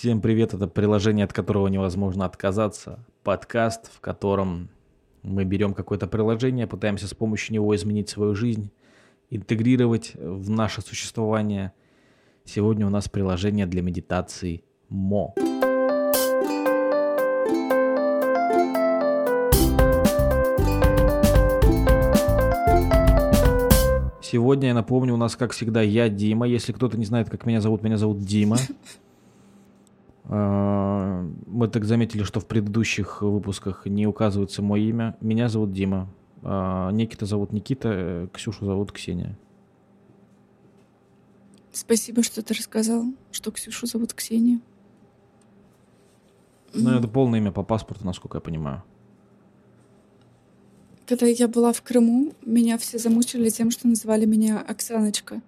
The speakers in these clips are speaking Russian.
Всем привет, это приложение, от которого невозможно отказаться. Подкаст, в котором мы берем какое-то приложение, пытаемся с помощью него изменить свою жизнь, интегрировать в наше существование. Сегодня у нас приложение для медитации МО. Сегодня, я напомню, у нас, как всегда, я Дима. Если кто-то не знает, как меня зовут, меня зовут Дима. Мы так заметили, что в предыдущих выпусках не указывается мое имя. Меня зовут Дима. А, Никита зовут Никита, э, Ксюшу зовут Ксения. Спасибо, что ты рассказал, что Ксюшу зовут Ксения. Ну, это полное имя по паспорту, насколько я понимаю. Когда я была в Крыму, меня все замучили тем, что называли меня Оксаночка.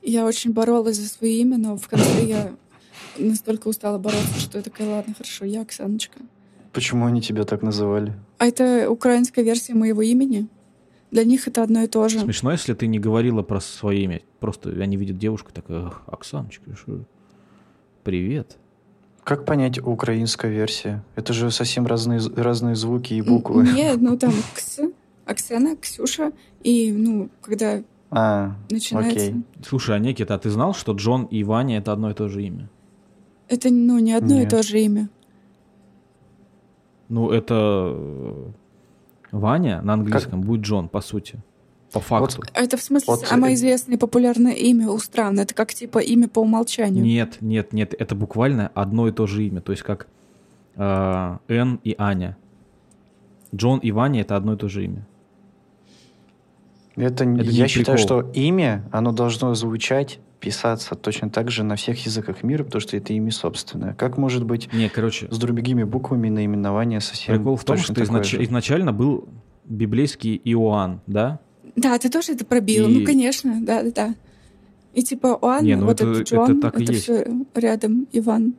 Я очень боролась за свое имя, но в конце я настолько устала бороться, что я такая, ладно, хорошо, я Оксаночка. Почему они тебя так называли? А это украинская версия моего имени. Для них это одно и то же. Смешно, если ты не говорила про свое имя. Просто они видят девушку, такая, Оксаночка, что? Привет. Как понять украинская версия? Это же совсем разные, разные звуки и буквы. Нет, ну там Кс, Оксана, Ксюша. И, ну, когда а, начинается... окей. Слушай, а Никита, а ты знал, что Джон и Ваня это одно и то же имя? Это, ну, не одно Нет. и то же имя. Ну, это э, Ваня на английском будет Джон, по сути. По факту. А Это в смысле Вот, самое э, известное и популярное имя у стран. Это как типа имя по умолчанию. Нет, нет, нет, это буквально одно и то же имя. То есть как э, Н и Аня. Джон и Ваня это одно и то же имя. Это, Это я не считаю, прикол. что имя, оно должно звучать, писаться точно так же на всех языках мира, потому что это имя собственное. Как может быть Не, короче, с другими буквами наименование совсем прикол в том, что изнач- же? изначально был библейский Иоанн, да? Да, ты тоже это пробил. И- Ну, конечно, да, да, да. И типа Оан, Не, ну вот это- это, это Джон, так и есть. все рядом Иван.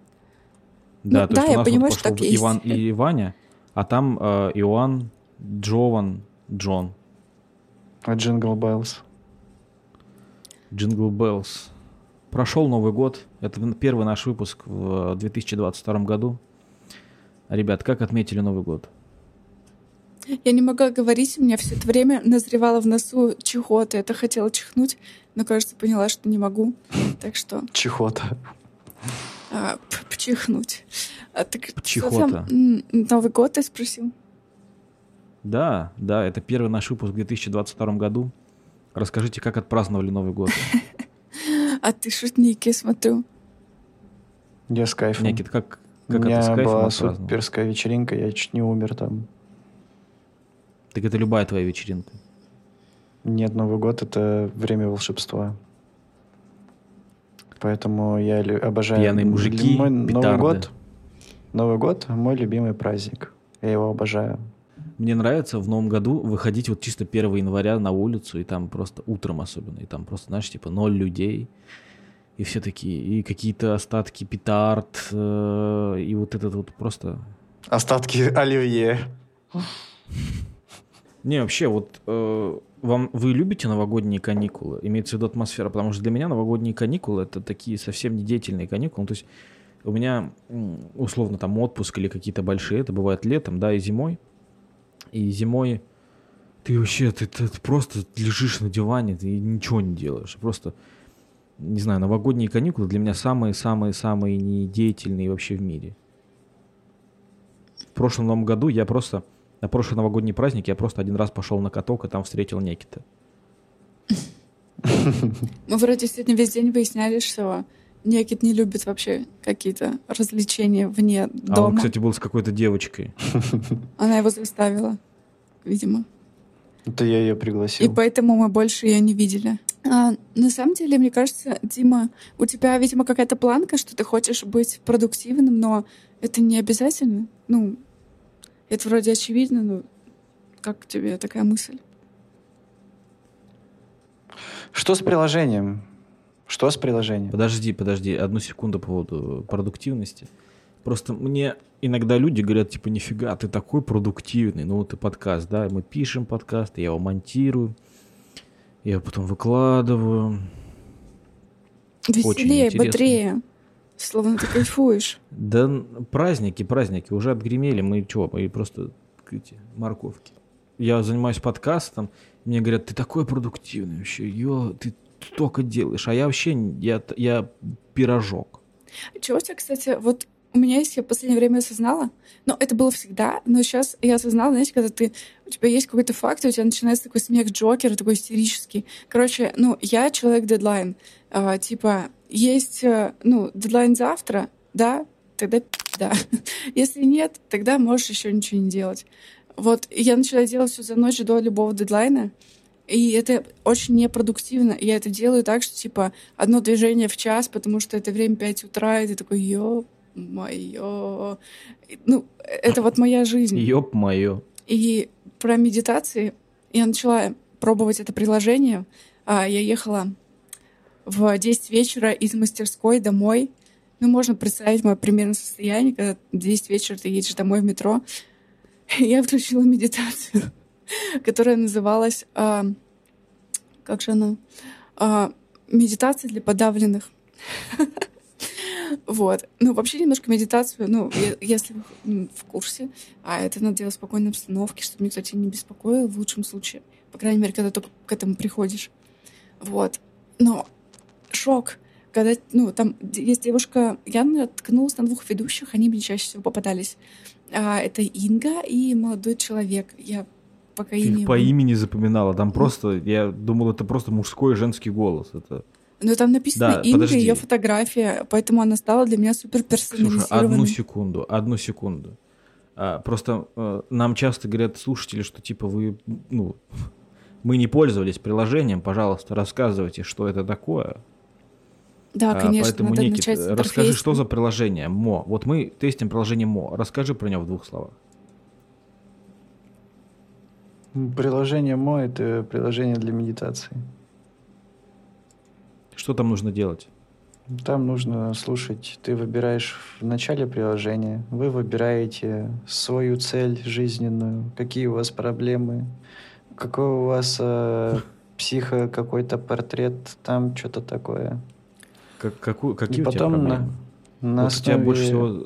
Да, Ну, то да, есть я понимаю, что так есть. Иван и Ваня, а там э, Иоанн, Джован, Джон. А Jingle Bells. Jingle Bells. Прошел Новый год. Это первый наш выпуск в 2022 году. Ребят, как отметили Новый год? Я не могла говорить, у меня все это время назревало в носу чего-то. Это хотела чихнуть, но, кажется, поняла, что не могу. Так что Чехота. а, пчихнуть. А, так там, м, Новый год ты спросил? Да, да, это первый наш выпуск в 2022 году. Расскажите, как отпраздновали Новый год. А ты шутники, смотрю. Я с кайфом. Никит, как, У как меня это с кайфом была суперская вечеринка, я чуть не умер там. Так это любая твоя вечеринка. Нет, Новый год — это время волшебства. Поэтому я лю- обожаю... Пьяные мужики, Мой Новый год, Новый год — мой любимый праздник. Я его обожаю. Мне нравится в Новом году выходить вот чисто 1 января на улицу, и там просто утром особенно, и там просто, знаешь, типа ноль людей, и все такие, и какие-то остатки петард, э, и вот этот вот просто... Остатки оливье. Не, вообще, вот э, вам вы любите новогодние каникулы? Имеется в виду атмосфера, потому что для меня новогодние каникулы это такие совсем не деятельные каникулы. Ну, то есть у меня условно там отпуск или какие-то большие, это бывает летом, да, и зимой. И зимой ты вообще, ты, ты- ты просто лежишь на диване, ты ничего не делаешь. Просто, не знаю, новогодние каникулы для меня самые-самые-самые недеятельные вообще в мире. В прошлом Новом году я просто на прошлый новогодний праздник я просто один раз пошел на каток и там встретил Некита. Мы вроде сегодня весь день выясняли, что Некит не любит вообще какие-то развлечения вне А дома. он, кстати, был с какой-то девочкой. Она его заставила, видимо. Это я ее И пригласил. поэтому мы больше ее не видели. А, на самом деле, мне кажется, Дима, у тебя, видимо, какая-то планка, что ты хочешь быть продуктивным, но это не обязательно. Ну, это вроде очевидно, но как тебе такая мысль? Что с приложением? Что с приложением? Подожди, подожди, одну секунду по поводу продуктивности. Просто мне иногда люди говорят, типа, нифига, ты такой продуктивный. Ну, вот и подкаст, да, мы пишем подкаст, я его монтирую, я его потом выкладываю. Веселее, бодрее. Словно ты кайфуешь. Да праздники, праздники уже отгремели. Мы что, мы просто эти, морковки. Я занимаюсь подкастом, мне говорят, ты такой продуктивный вообще, ё, ты столько делаешь, а я вообще, я, я пирожок. Чего у тебя, кстати, вот у меня есть, я в последнее время осознала, но это было всегда, но сейчас я осознала, знаете, когда ты, у тебя есть какой-то факт, и у тебя начинается такой смех Джокера, такой истерический. Короче, ну, я человек-дедлайн. А, типа, есть, э, ну, дедлайн завтра, да, тогда да. Если нет, тогда можешь еще ничего не делать. Вот, я начала делать все за ночь до любого дедлайна, и это очень непродуктивно. Я это делаю так, что, типа, одно движение в час, потому что это время 5 утра, и ты такой, ё моё. Ну, это вот моя жизнь. Ёп моё. И про медитации я начала пробовать это приложение. А, я ехала в 10 вечера из мастерской домой. Ну, можно представить мое примерное состояние, когда в 10 вечера ты едешь домой в метро. Я включила медитацию, которая называлась... А, как же она? А, медитация для подавленных. Вот. Ну, вообще немножко медитацию, ну, если вы в курсе, а это надо делать в спокойной обстановке, чтобы никто тебя не беспокоил в лучшем случае. По крайней мере, когда только к этому приходишь. Вот. Но шок, когда, ну, там есть девушка, я наткнулась на двух ведущих, они мне чаще всего попадались. А, это Инга и молодой человек. Я пока Ты имя... по имени запоминала, там просто, я думал, это просто мужской и женский голос. Это... Но там написано Да, Инга, подожди. ее фотография, поэтому она стала для меня супер персонализированной. одну секунду, одну секунду. А, просто э, нам часто говорят слушатели, что типа вы, ну, мы не пользовались приложением, пожалуйста, рассказывайте, что это такое. Да, А, конечно, Поэтому, надо Никит, начать с расскажи, что за приложение МО. Вот мы тестим приложение МО. Расскажи про него в двух словах. Приложение Мо — это приложение для медитации. Что там нужно делать? Там нужно слушать. Ты выбираешь в начале приложения, вы выбираете свою цель жизненную, какие у вас проблемы, какой у вас э, психо какой-то портрет, там что-то такое. Как, какую, какие И у тебя потом на- проблемы? На вот у тебя больше всего...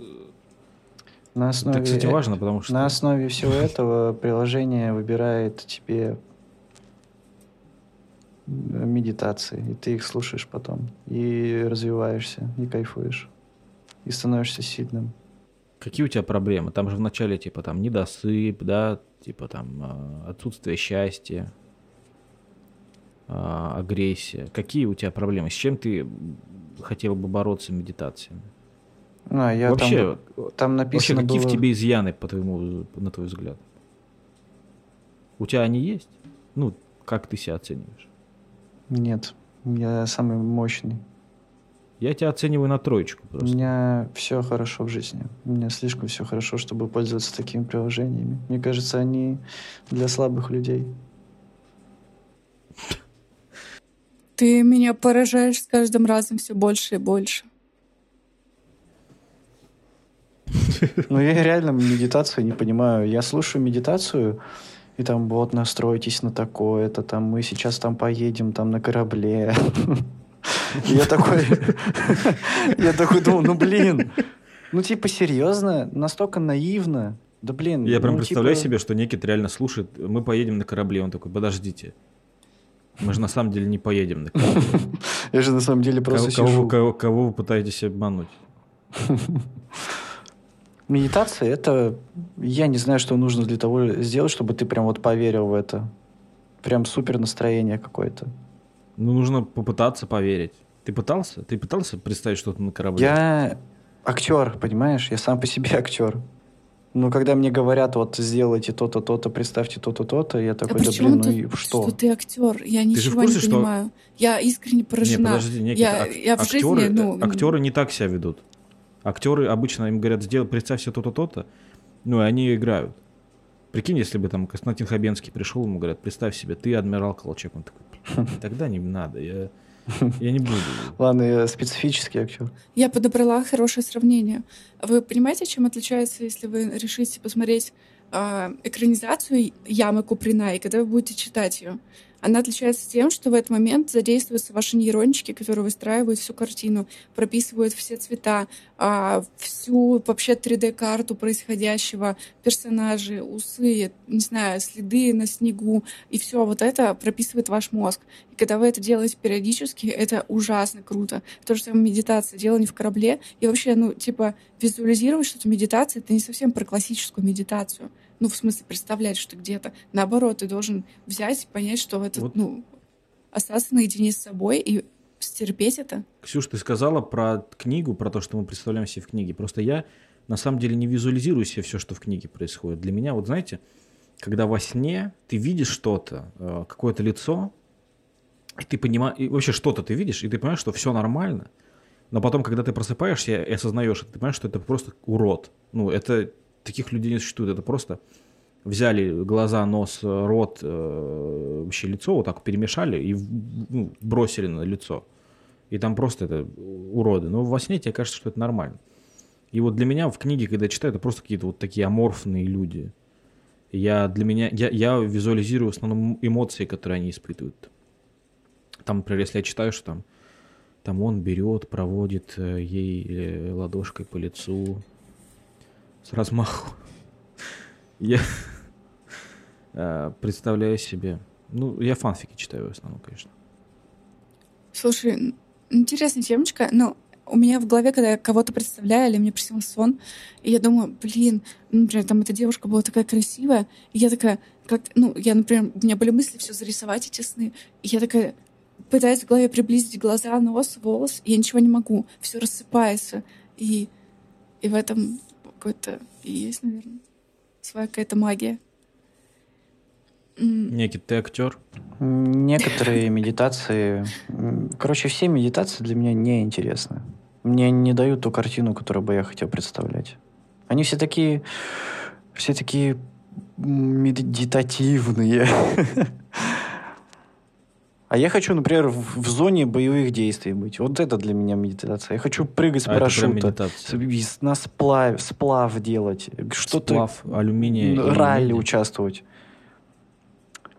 на основе, Это, кстати, важно, потому что... на основе всего этого приложение выбирает тебе медитации, и ты их слушаешь потом, и развиваешься, и кайфуешь, и становишься сильным. Какие у тебя проблемы? Там же вначале типа там недосып, да, типа там а, отсутствие счастья, а, агрессия. Какие у тебя проблемы? С чем ты хотел бы бороться медитациями? А, я Вообще, там, там вообще написано какие было... в тебе изъяны, по твоему, на твой взгляд? У тебя они есть? Ну, как ты себя оцениваешь? Нет, я самый мощный. Я тебя оцениваю на троечку У просто. меня все хорошо в жизни. У меня слишком все хорошо, чтобы пользоваться такими приложениями. Мне кажется, они для слабых людей. Ты меня поражаешь с каждым разом все больше и больше. Ну, я реально медитацию не понимаю. Я слушаю медитацию, и там вот настройтесь на такое-то, там мы сейчас там поедем там на корабле. Я такой, я такой думаю, ну блин, ну типа серьезно, настолько наивно. Да блин. Я прям ну, представляю типа- себе, что Никит реально слушает, мы поедем на корабле. Он такой, подождите. Мы же на самом деле не поедем на корабле. Я же на самом деле просто сижу. кого вы пытаетесь обмануть? Медитация это, я не знаю, что нужно для того сделать, чтобы ты прям вот поверил в это. Прям супер настроение какое-то. Ну, нужно попытаться поверить. Ты пытался? Ты пытался представить что-то на корабле? Я актер, понимаешь? Я сам по себе актер. Но когда мне говорят, вот сделайте то-то, то-то, представьте то-то, то-то, я Да такой, да, чем блин, ну и что? что ты актер? Я же в ничего курсе, не что- понимаю. Я искренне Не, поражена. подожди, Никит, я, ак- я в актеры, жизни, ну... актеры не так себя ведут. Актеры обычно им говорят, сделай, представь себе то-то, то-то, ну, и они играют. Прикинь, если бы там Константин Хабенский пришел, ему говорят, представь себе, ты адмирал Колчак. Он такой, «Блин, тогда не надо, я, я не буду. Ладно, я специфический актер. Я подобрала хорошее сравнение. Вы понимаете, чем отличается, если вы решите посмотреть а, экранизацию Ямы Куприна, и когда вы будете читать ее? Она отличается тем, что в этот момент задействуются ваши нейрончики, которые выстраивают всю картину, прописывают все цвета, а, всю вообще 3D-карту происходящего, персонажи, усы, не знаю, следы на снегу, и все вот это прописывает ваш мозг. И когда вы это делаете периодически, это ужасно круто. То же самое медитация, дело не в корабле. И вообще, ну, типа, визуализировать что-то медитация, это не совсем про классическую медитацию ну, в смысле, представлять, что где-то. Наоборот, ты должен взять и понять, что это, вот. ну, остаться наедине с собой и стерпеть это. Ксюш, ты сказала про книгу, про то, что мы представляем себе в книге. Просто я на самом деле не визуализирую себе все, что в книге происходит. Для меня, вот знаете, когда во сне ты видишь что-то, э, какое-то лицо, и ты понимаешь, и вообще что-то ты видишь, и ты понимаешь, что все нормально, но потом, когда ты просыпаешься и осознаешь это, ты понимаешь, что это просто урод. Ну, это таких людей не существует. Это просто взяли глаза, нос, рот, э, вообще лицо, вот так перемешали и ну, бросили на лицо. И там просто это уроды. Но во сне тебе кажется, что это нормально. И вот для меня в книге, когда я читаю, это просто какие-то вот такие аморфные люди. Я для меня, я, я визуализирую в основном эмоции, которые они испытывают. Там, например, если я читаю, что там, там он берет, проводит э, ей э, ладошкой по лицу, с размаху. Я э, представляю себе. Ну, я фанфики читаю в основном, конечно. Слушай, интересная темочка. Ну, у меня в голове, когда я кого-то представляю, или мне приснился сон, и я думаю, блин, ну, например, там эта девушка была такая красивая, и я такая, как, ну, я, например, у меня были мысли все зарисовать эти сны, и я такая пытаюсь в голове приблизить глаза, нос, волос, и я ничего не могу, все рассыпается, и, и в этом какой-то и есть, наверное. Своя какая-то магия. Некий ты актер? Некоторые медитации... Короче, все медитации для меня не интересны. Мне не дают ту картину, которую бы я хотел представлять. Они все такие... Все такие медитативные. А я хочу, например, в, в зоне боевых действий быть. Вот это для меня медитация. Я хочу прыгать с а парашюта, с, на сплав, сплав делать, что-то... Сплав, алюминия. Ралли алюминия. участвовать.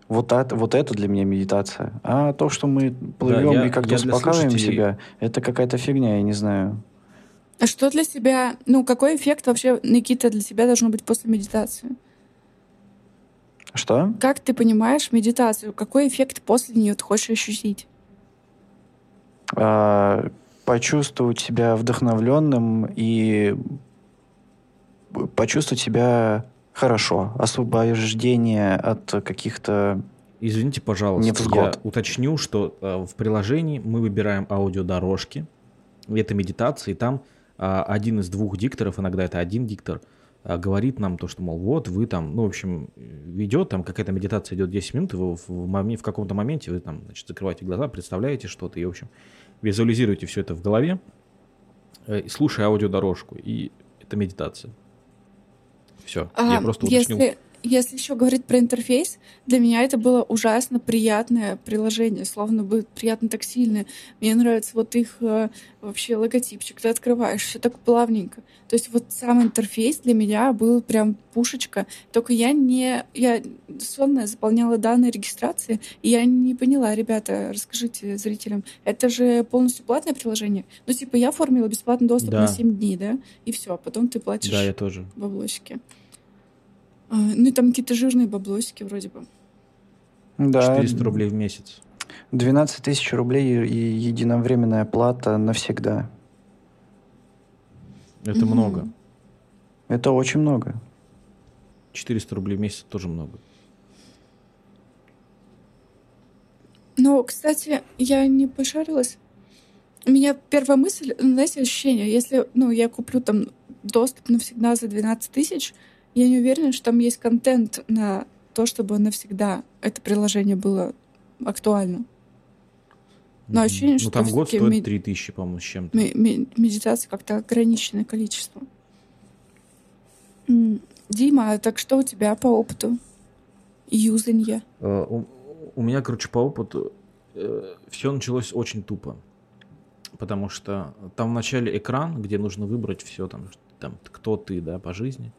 Вот это, вот это для меня медитация. А то, что мы плывем да, я, и как-то успокаиваем слушателей... себя, это какая-то фигня, я не знаю. А что для себя, ну, какой эффект вообще, Никита, для себя должно быть после медитации? Что? Как ты понимаешь медитацию? Какой эффект после нее ты хочешь ощутить? А, почувствовать себя вдохновленным и почувствовать себя хорошо. Освобождение от каких-то Извините, пожалуйста, невзгод. я уточню, что э, в приложении мы выбираем аудиодорожки. Это медитация, и там э, один из двух дикторов, иногда это один диктор – а, говорит нам то, что, мол, вот вы там, ну, в общем, ведет, там какая-то медитация идет 10 минут, и вы в, в, в каком-то моменте вы там, значит, закрываете глаза, представляете что-то, и, в общем, визуализируете все это в голове, э, слушая аудиодорожку, и это медитация. Все, а, я просто уточнил. Если если еще говорить про интерфейс, для меня это было ужасно приятное приложение, словно бы приятно тактильное. Мне нравится вот их э, вообще логотипчик. Ты открываешь, все так плавненько. То есть вот сам интерфейс для меня был прям пушечка. Только я не... Я сонная заполняла данные регистрации, и я не поняла, ребята, расскажите зрителям, это же полностью платное приложение? Ну, типа, я оформила бесплатный доступ да. на 7 дней, да? И все, потом ты платишь да, я тоже. баблосики. А, ну и там какие-то жирные баблосики вроде бы. Да. 400 рублей в месяц. 12 тысяч рублей и единовременная плата навсегда. Это угу. много. Это очень много. 400 рублей в месяц тоже много. Ну, кстати, я не пошарилась. У меня первая мысль, ну, знаете, ощущение, если ну, я куплю там доступ навсегда за 12 тысяч, я не уверена, что там есть контент на то, чтобы навсегда это приложение было актуально. Но ощущение, ну, что там год стоит мед... 3000, по-моему, с чем-то. Медитация как-то ограниченное количество. Дима, а так что у тебя по опыту юзанья? Uh, у, у меня, короче, по опыту uh, все началось очень тупо. Потому что там вначале экран, где нужно выбрать все, там, там кто ты, да, по жизни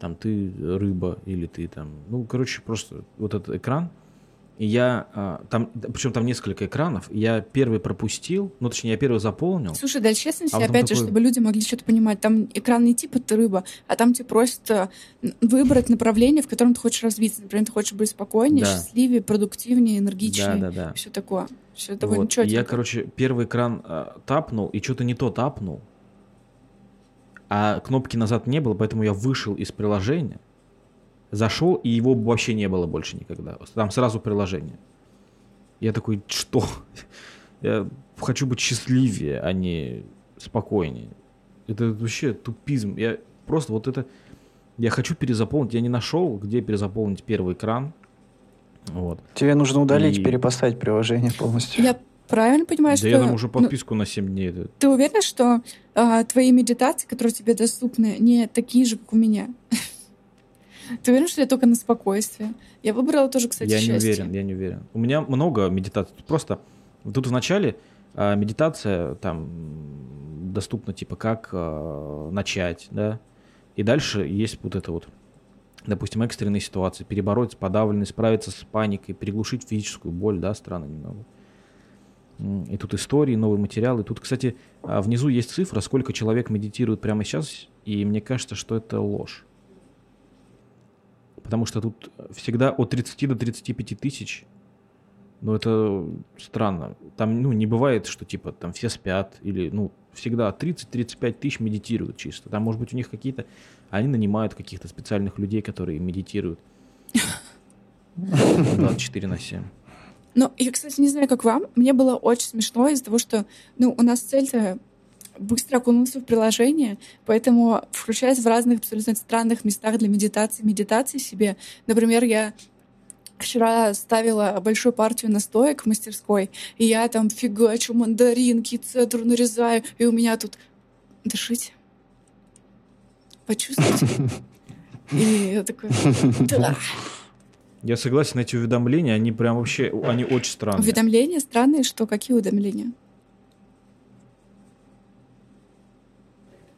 там ты рыба или ты там, ну, короче, просто вот этот экран, И я а, там, причем там несколько экранов, я первый пропустил, ну точнее я первый заполнил. Слушай, да, честно, а опять же, чтобы люди могли что-то понимать, там экран не типа ты рыба, а там тебе просят э, выбрать направление, в котором ты хочешь развиться. Например, ты хочешь быть спокойнее, да. счастливее, продуктивнее, энергичнее. Да, да, да. Все такое. Все довольно вот. Я, короче, первый экран а, тапнул, и что-то не то тапнул. А кнопки назад не было, поэтому я вышел из приложения зашел, и его вообще не было больше никогда. Там сразу приложение. Я такой, что? Я хочу быть счастливее, а не спокойнее. Это вообще тупизм. Я просто вот это... Я хочу перезаполнить. Я не нашел, где перезаполнить первый экран. Вот. Тебе нужно удалить, и... перепоставить приложение полностью. Я правильно понимаю, да что... я там уже ну, подписку ну, на 7 дней. Ты уверен, что а, твои медитации, которые тебе доступны, не такие же, как у меня? Ты уверен, что я только на спокойствие? Я выбрала тоже, кстати, Я счастье. не уверен, я не уверен. У меня много медитаций. Просто тут в начале а, медитация там доступна, типа, как а, начать, да, и дальше есть вот это вот, допустим, экстренные ситуации, перебороть подавленность, справиться с паникой, приглушить физическую боль, да, странно немного. И тут истории, новые материалы. Тут, кстати, а, внизу есть цифра, сколько человек медитирует прямо сейчас, и мне кажется, что это ложь потому что тут всегда от 30 до 35 тысяч. Но это странно. Там, ну, не бывает, что, типа, там все спят, или, ну, всегда 30-35 тысяч медитируют чисто. Там, может быть, у них какие-то... Они нанимают каких-то специальных людей, которые медитируют. 24 на 7. Ну, я, кстати, не знаю, как вам. Мне было очень смешно из-за того, что, ну, у нас цель-то быстро окунулся в приложение, поэтому включаясь в разных абсолютно странных местах для медитации, медитации себе. Например, я вчера ставила большую партию настоек в мастерской, и я там фигачу мандаринки, цедру нарезаю, и у меня тут дышите, почувствуйте. И я такой, да. Я согласен, эти уведомления, они прям вообще, они очень странные. Уведомления странные, что? Какие уведомления?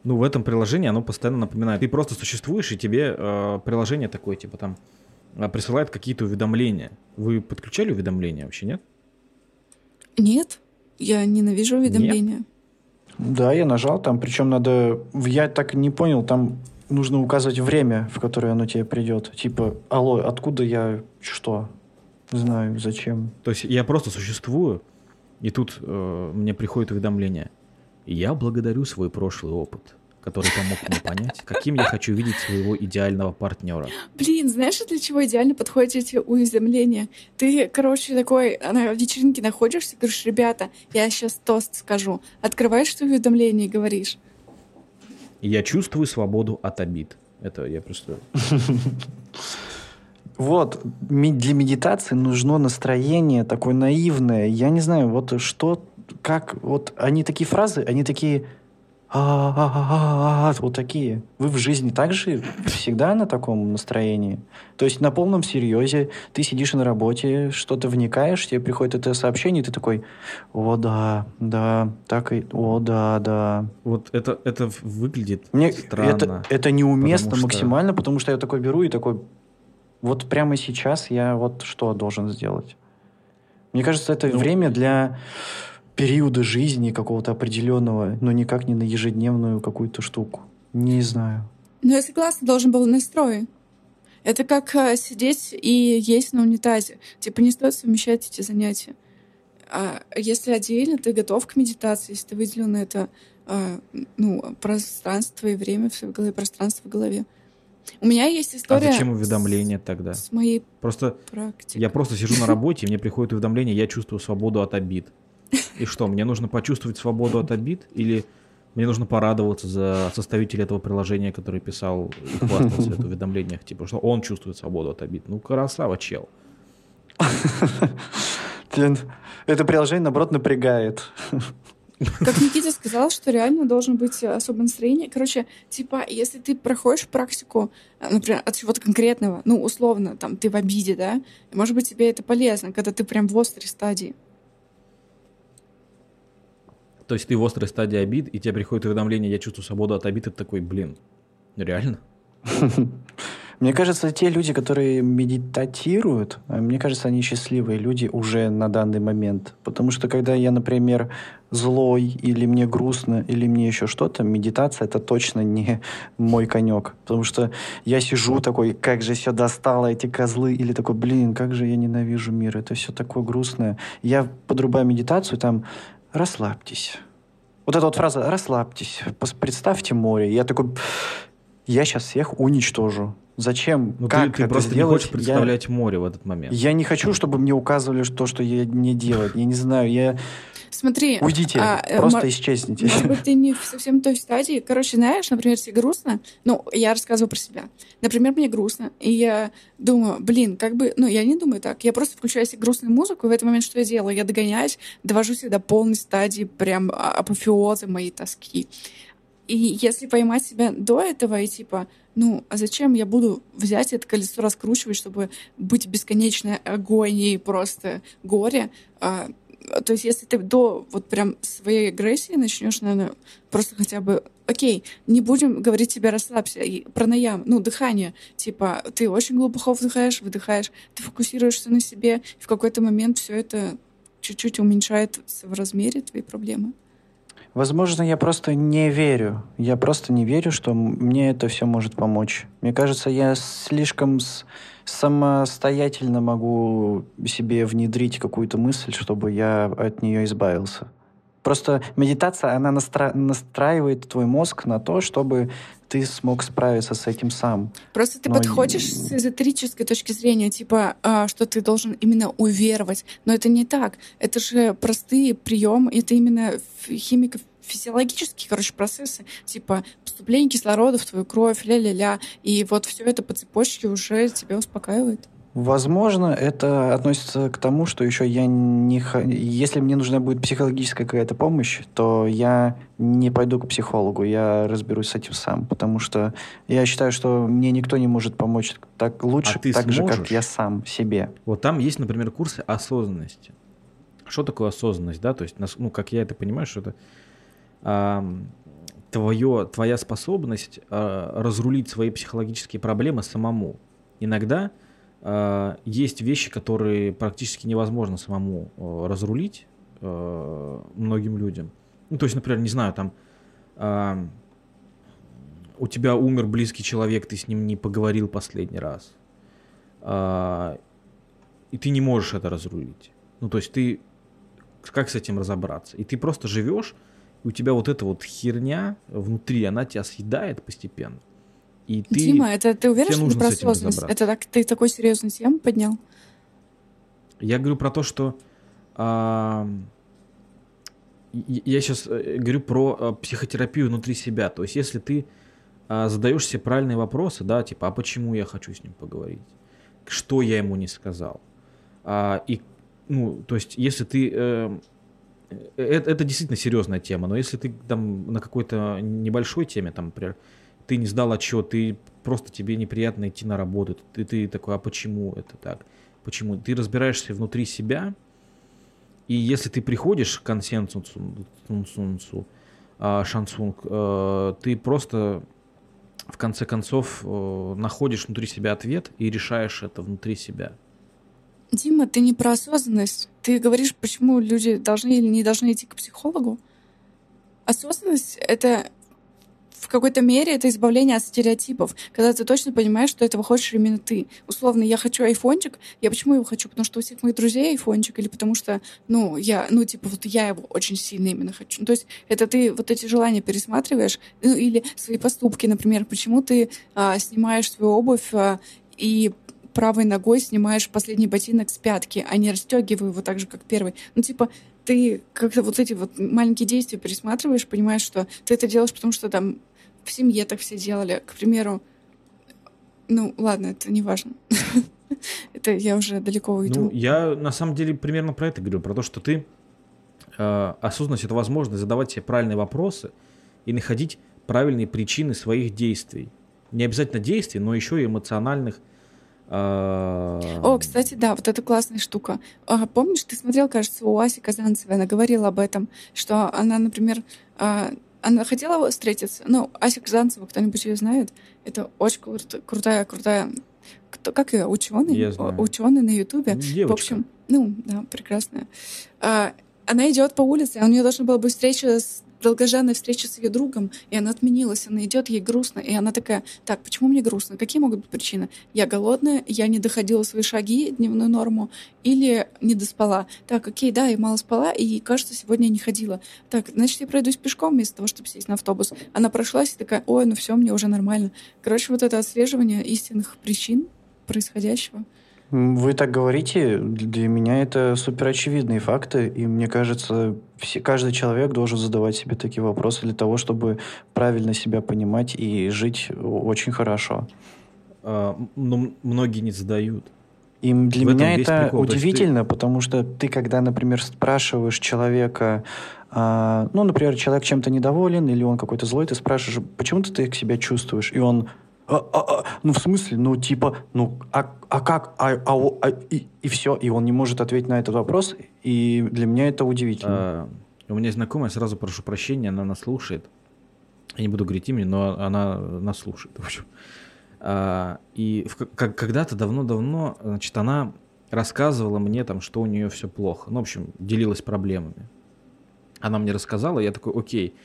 ну, в этом приложении оно постоянно напоминает. Ты просто существуешь, и тебе э, приложение такое, типа там, э, присылает какие-то уведомления. Вы подключали уведомления вообще, нет? Нет, я ненавижу уведомления. Нет? Да, я нажал там, причем надо... Я так не понял, там нужно указывать время, в которое оно тебе придет. Типа, алло, откуда я что? Не знаю, зачем. То есть я просто существую, и тут э, мне приходит уведомление – я благодарю свой прошлый опыт, который помог мне понять, каким я хочу видеть своего идеального партнера. Блин, знаешь, для чего идеально подходят эти уведомления? Ты, короче, такой на вечеринке находишься, говоришь, ребята, я сейчас тост скажу. Открываешь это уведомление и говоришь. Я чувствую свободу от обид. Это я просто... Вот, для медитации нужно настроение такое наивное. Я не знаю, вот что как вот они такие фразы, они такие вот такие. Вы в жизни также всегда на таком настроении? То есть на полном серьезе ты сидишь на работе, что-то вникаешь, тебе приходит это сообщение, и ты такой, о да, да, так и, о да, да. Вот это, это выглядит Мне странно. Это, это неуместно потому что... максимально, потому что я такой беру и такой, вот прямо сейчас я вот что должен сделать? Мне кажется, это ну, время для периода жизни какого-то определенного, но никак не на ежедневную какую-то штуку. Не знаю. Ну, я согласна, должен был настрой. Это как а, сидеть и есть на унитазе. Типа не стоит совмещать эти занятия. А если отдельно ты готов к медитации, если ты выделил на это а, ну, пространство и время в своей голове, пространство в голове. У меня есть история. А зачем уведомления тогда? С моей просто практикой. Я просто сижу на работе, и мне приходит уведомление, я чувствую свободу от обид. И что, мне нужно почувствовать свободу от обид? Или мне нужно порадоваться за составителя этого приложения, который писал и хвастался в уведомлениях, типа, что он чувствует свободу от обид. Ну, красава, чел. Это приложение, наоборот, напрягает. Как Никита сказал, что реально должен быть особое настроение. Короче, типа, если ты проходишь практику, например, от чего-то конкретного, ну, условно, там, ты в обиде, да, может быть, тебе это полезно, когда ты прям в острой стадии. То есть ты в острой стадии обид, и тебе приходит уведомление, я чувствую свободу от обид, и ты такой, блин, реально? Мне кажется, те люди, которые медитатируют, э, мне кажется, они счастливые люди уже на данный момент. Потому что когда я, например, злой, или мне грустно, или мне еще что-то, медитация это точно не мой конек. Потому что я сижу такой, как же все достало эти козлы, или такой, блин, как же я ненавижу мир, это все такое грустное. Я подрубаю медитацию, там, расслабьтесь. Вот эта вот фраза «расслабьтесь», представьте море. Я такой, я сейчас всех уничтожу. Зачем? Ну, как ты, ты это просто сделать? не хочешь представлять я... море в этот момент. Я не хочу, чтобы мне указывали то, что я не делать. Я не знаю, я... Смотри. Уйдите, а, э, просто мор... исчезните. Может быть, ты не в совсем той стадии. Короче, знаешь, например, тебе грустно. Ну, я рассказываю про себя. Например, мне грустно. И я думаю, блин, как бы... Ну, я не думаю так. Я просто включаю себе грустную музыку, и в этот момент что я делаю? Я догоняюсь, довожу себя до полной стадии прям а, апофеоза моей тоски. И если поймать себя до этого и типа, ну, а зачем я буду взять это колесо раскручивать, чтобы быть бесконечной агонией просто горе? А, то есть если ты до вот прям своей агрессии начнешь, наверное, просто хотя бы окей, не будем говорить тебе расслабься, и пранаям, ну, дыхание, типа, ты очень глубоко вдыхаешь, выдыхаешь, ты фокусируешься на себе, и в какой-то момент все это чуть-чуть уменьшает в размере твои проблемы. Возможно, я просто не верю. Я просто не верю, что мне это все может помочь. Мне кажется, я слишком самостоятельно могу себе внедрить какую-то мысль, чтобы я от нее избавился. Просто медитация, она настра... настраивает твой мозг на то, чтобы ты смог справиться с этим сам. Просто ты Но... подходишь с эзотерической точки зрения, типа, а, что ты должен именно уверовать. Но это не так. Это же простые приемы, это именно химико физиологические, короче, процессы, типа поступление кислорода в твою кровь, ля-ля-ля, и вот все это по цепочке уже тебя успокаивает. Возможно, это относится к тому, что еще я не... Если мне нужна будет психологическая какая-то помощь, то я не пойду к психологу, я разберусь с этим сам, потому что я считаю, что мне никто не может помочь так лучше, а ты так сможешь? же, как я сам себе. Вот там есть, например, курсы осознанности. Что такое осознанность, да? То есть, ну, как я это понимаю, что это а, твое, твоя способность а, разрулить свои психологические проблемы самому. Иногда есть вещи, которые практически невозможно самому uh, разрулить uh, многим людям. Ну, то есть, например, не знаю, там у тебя умер близкий человек, ты с ним не поговорил последний раз. и ты не можешь это разрулить. Ну, то есть ты как с этим разобраться? И ты просто живешь, и у тебя вот эта вот херня внутри, она тебя съедает постепенно. И ты, Дима, это ты уверен, что про осознанность? Это так, ты такой серьезный тему поднял? Я говорю про то, что а, я сейчас э, говорю про а, психотерапию внутри себя. То есть, если ты а, задаешь себе правильные вопросы, да, типа, а почему я хочу с ним поговорить? Что я ему не сказал? А, и, ну, то есть, если ты э, это, это действительно серьезная тема, но если ты там на какой-то небольшой теме, там, например, ты не сдал отчет, ты просто тебе неприятно идти на работу, ты, ты такой, а почему это так? Почему? Ты разбираешься внутри себя, и если ты приходишь к консенсусу, а, шансунг, э, ты просто в конце концов э, находишь внутри себя ответ и решаешь это внутри себя. Дима, ты не про осознанность. Ты говоришь, почему люди должны или не должны идти к психологу. Осознанность — это в какой-то мере это избавление от стереотипов, когда ты точно понимаешь, что этого хочешь именно ты. Условно, я хочу айфончик, я почему его хочу? Потому что у всех моих друзей айфончик, или потому что, ну, я, ну, типа, вот я его очень сильно именно хочу. Ну, то есть это ты вот эти желания пересматриваешь, ну, или свои поступки, например, почему ты а, снимаешь свою обувь а, и правой ногой снимаешь последний ботинок с пятки, а не расстегиваю его так же, как первый. Ну, типа, ты как-то вот эти вот маленькие действия пересматриваешь, понимаешь, что ты это делаешь, потому что там в семье так все делали. К примеру, ну, ладно, это не важно. это я уже далеко уйду. Ну, я на самом деле примерно про это говорю, про то, что ты э, осознанность это возможность задавать себе правильные вопросы и находить правильные причины своих действий. Не обязательно действий, но еще и эмоциональных а, О, кстати, да, вот это классная штука. А, помнишь, ты смотрел, кажется, у Аси Казанцевой, она говорила об этом, что она, например, а, она хотела встретиться. Ну, Ася Казанцева, кто-нибудь ее знает? Это очень крут, крутая, крутая... Кто, как ее? Ученый? Я знаю. Ученый на Ютубе. Девочка. В общем, ну, да, прекрасная. А, она идет по улице, а у нее должна была быть встреча с долгожданная встреча с ее другом, и она отменилась, она идет, ей грустно, и она такая, так, почему мне грустно? Какие могут быть причины? Я голодная, я не доходила свои шаги, дневную норму, или не доспала. Так, окей, да, я мало спала, и, кажется, сегодня я не ходила. Так, значит, я пройдусь пешком вместо того, чтобы сесть на автобус. Она прошлась и такая, ой, ну все, мне уже нормально. Короче, вот это отслеживание истинных причин происходящего. Вы так говорите, для меня это супер очевидные факты, и мне кажется, все, каждый человек должен задавать себе такие вопросы для того, чтобы правильно себя понимать и жить очень хорошо. А, но многие не задают. И для В меня это прикол. Удивительно, потому что ты, когда, например, спрашиваешь человека, а, ну, например, человек чем-то недоволен или он какой-то злой, ты спрашиваешь, почему ты так себя чувствуешь? И он, «А, а, а, ну, в смысле, ну, типа, ну, а, а как, а, а, а- и, и все, и он не может ответить на этот вопрос, и для меня это удивительно. А, у меня знакомая, сразу прошу прощения, она нас слушает. Я не буду говорить имя, но она нас слушает, в общем. А, и в- как- когда-то давно-давно, значит, она рассказывала мне там, что у нее все плохо. Ну, в общем, делилась проблемами. Она мне рассказала, я такой, окей,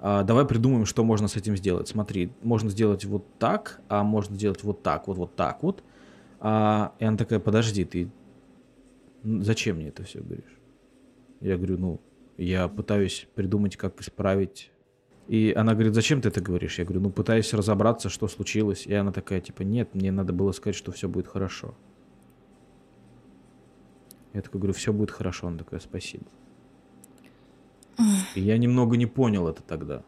а, давай придумаем, что можно с этим сделать. Смотри, можно сделать вот так, а можно сделать вот так, вот, вот так вот. А, и она такая, подожди, ты зачем мне это все говоришь? Я говорю, ну, я пытаюсь придумать, как исправить. И она говорит, зачем ты это говоришь? Я говорю, ну, пытаюсь разобраться, что случилось. И она такая, типа, нет, мне надо было сказать, что все будет хорошо. Я такой говорю, все будет хорошо. Она такая, спасибо. И я немного не понял это тогда.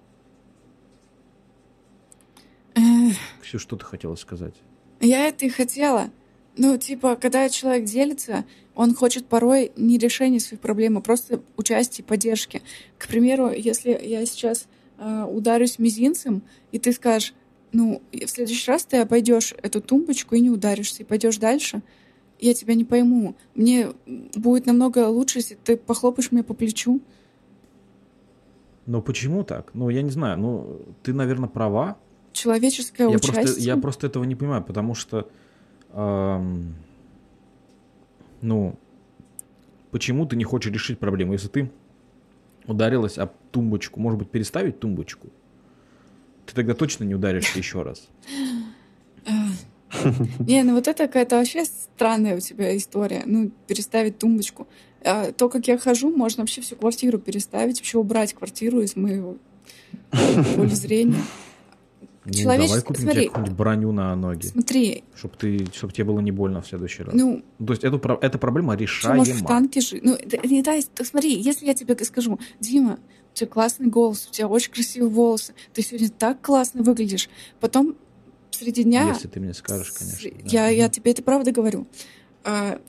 Ксю, что ты хотела сказать? Я это и хотела. Ну, типа, когда человек делится, он хочет порой не решения своих проблем, а просто участия поддержки. К примеру, если я сейчас э, ударюсь мизинцем, и ты скажешь, ну, в следующий раз ты обойдешь эту тумбочку и не ударишься, и пойдешь дальше, я тебя не пойму. Мне будет намного лучше, если ты похлопаешь меня по плечу. Но почему так? Ну, я не знаю. Ну, ты, наверное, права. Человеческое Я участие. просто, я просто этого не понимаю, потому что, ам, ну, почему ты не хочешь решить проблему? Если ты ударилась об тумбочку, может быть, переставить тумбочку? Ты тогда точно не ударишься еще раз. Не, ну вот это какая-то вообще странная у тебя история. Ну, переставить тумбочку. А то, как я хожу, можно вообще всю квартиру переставить, вообще убрать квартиру из моего поля зрения. Ну, Человечес- давай купим смотри. тебе какую-нибудь броню на ноги, Смотри, чтобы ты, чтобы тебе было не больно в следующий раз. ну, То есть эту, эта проблема что можешь в решаема. танке жить? Ну, да, не дай, смотри, если я тебе скажу, Дима, у тебя классный голос, у тебя очень красивые волосы, ты сегодня так классно выглядишь. Потом среди дня... Если ты мне скажешь, конечно. С- да. Я, я тебе это правда говорю. А,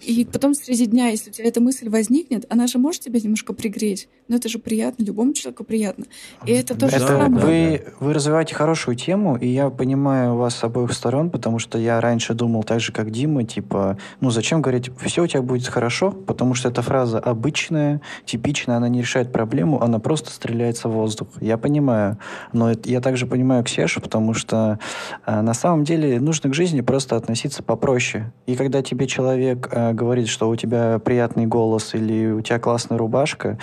и Спасибо. потом среди дня, если у тебя эта мысль возникнет, она же может тебя немножко пригреть. Но это же приятно, любому человеку приятно. И это то же Это самое. вы, вы развиваете хорошую тему, и я понимаю вас с обоих сторон, потому что я раньше думал так же, как Дима, типа, ну зачем говорить, все у тебя будет хорошо, потому что эта фраза обычная, типичная, она не решает проблему, она просто стреляется в воздух. Я понимаю, но это- я также понимаю Ксешу, потому что а, на самом деле нужно к жизни просто относиться попроще. И когда тебе человек а, говорит, что у тебя приятный голос или у тебя классная рубашка,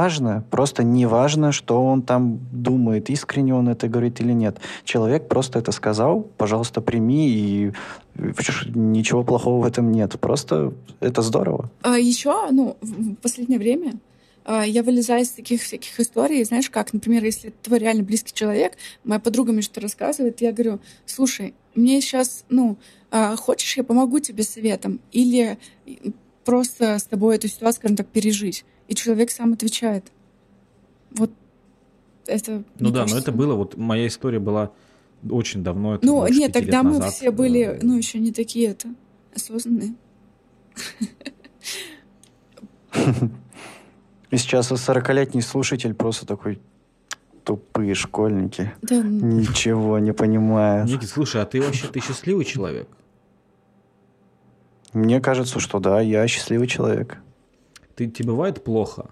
неважно, просто неважно, что он там думает, искренне он это говорит или нет. Человек просто это сказал, пожалуйста, прими, и ничего плохого в этом нет. Просто это здорово. А еще, ну, в последнее время а, я вылезаю из таких всяких историй, знаешь как, например, если твой реально близкий человек, моя подруга мне что-то рассказывает, я говорю, слушай, мне сейчас, ну, а, хочешь, я помогу тебе советом? Или просто с тобой эту ситуацию, скажем так, пережить? И человек сам отвечает. Вот это... Ну да, но это было, вот моя история была очень давно. Это Ну, больше нет, пяти тогда лет мы назад. все были, Э, ну, еще не такие это осознанные. И сейчас 40-летний слушатель просто такой тупые школьники. Да, н- Ничего не понимают. Никит, слушай, а ты вообще ты счастливый человек? Мне кажется, что да, я счастливый человек. Ты, тебе бывает плохо?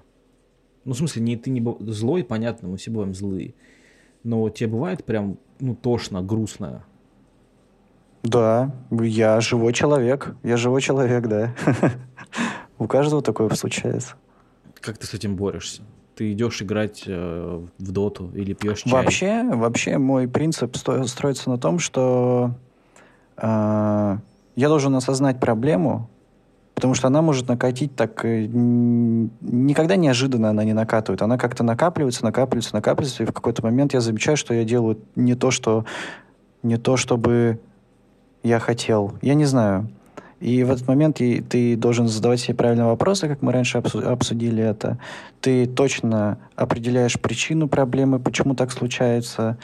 Ну, в смысле, не ты не злой, понятно, мы все бываем злые. Но тебе бывает прям, ну, тошно, грустно. Да, я живой человек. Я живой человек, да. У каждого такое случается. Как ты с этим борешься? Ты идешь играть э, в доту или пьешь чай? Вообще, вообще мой принцип сто- строится на том, что э, я должен осознать проблему, потому что она может накатить так... э, Никогда неожиданно она не накатывает. Она как-то накапливается, накапливается, накапливается, и в какой-то момент я замечаю, что я делаю не то, что... Не то, чтобы я хотел. Я не знаю. И в этот момент ты должен задавать себе правильные вопросы, как мы раньше обсу- обсудили это. Ты точно определяешь причину проблемы, почему так случается,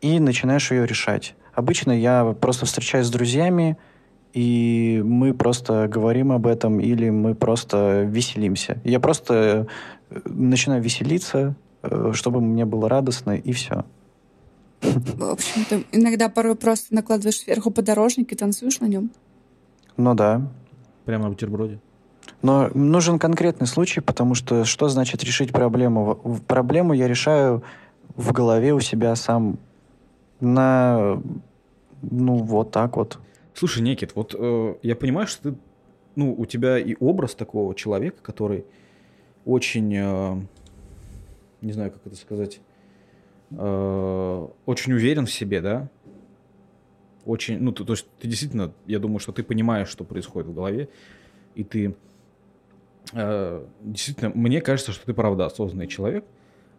и начинаешь ее решать. Обычно я просто встречаюсь с друзьями, и мы просто говорим об этом, или мы просто веселимся. Я просто э, начинаю веселиться, э, чтобы мне было радостно, и все. В общем-то, иногда порой просто накладываешь сверху подорожник и танцуешь на нем. Ну да. Прямо на бутерброде? Но нужен конкретный случай, потому что что значит решить проблему? Проблему я решаю в голове у себя сам на, ну, вот так вот. Слушай, Некит, вот э, я понимаю, что ты, ну, у тебя и образ такого человека, который очень, э, не знаю, как это сказать, э, очень уверен в себе, да? Очень, ну, то, то есть ты действительно, я думаю, что ты понимаешь, что происходит в голове, и ты э, действительно, мне кажется, что ты правда осознанный человек.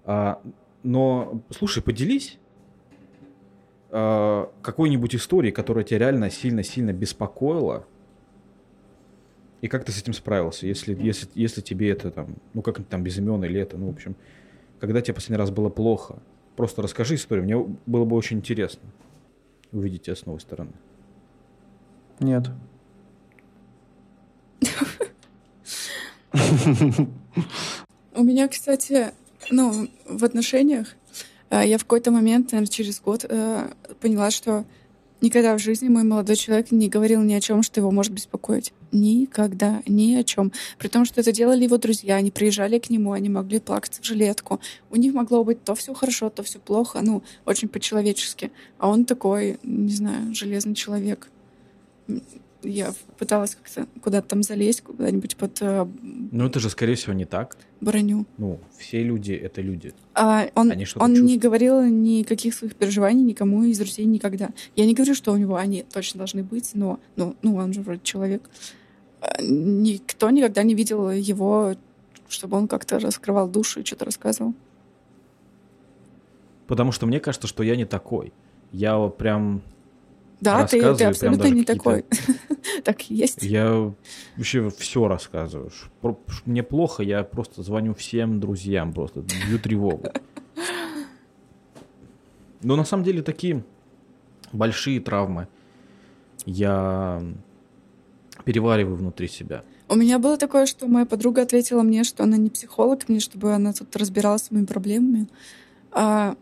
А, но, слушай, поделись э, какой-нибудь истории, которая тебя реально сильно-сильно беспокоила, и как ты с этим справился, если, если, если тебе это там, ну как там без имен или это, ну в общем, когда тебе последний раз было плохо, просто расскажи историю, мне было бы очень интересно увидеть тебя с новой стороны. Нет. У меня, кстати, ну, в отношениях я в какой-то момент, наверное, через год э, поняла, что никогда в жизни мой молодой человек не говорил ни о чем, что его может беспокоить. Никогда, ни о чем. При том, что это делали его друзья, они приезжали к нему, они могли плакаться в жилетку. У них могло быть то все хорошо, то все плохо, ну, очень по-человечески. А он такой, не знаю, железный человек. Я пыталась как-то куда-то там залезть, куда-нибудь под э, Ну это же, скорее всего, не так. броню. Ну, все люди — это люди. А он, Они он не говорил никаких своих переживаний никому из друзей никогда. Я не говорю, что у него они точно должны быть, но ну, ну он же вроде человек. А, Никто никогда не видел его, чтобы он как-то раскрывал душу и что-то рассказывал. Потому что мне кажется, что я не такой. Я прям... Да, ты, ты абсолютно не такой. Так есть. Я вообще все рассказываю. Мне плохо, я просто звоню всем друзьям, просто бью тревогу. Но на самом деле такие большие травмы я перевариваю внутри себя. У меня было такое, что моя подруга ответила мне, что она не психолог, мне, чтобы она тут разбиралась с моими проблемами. А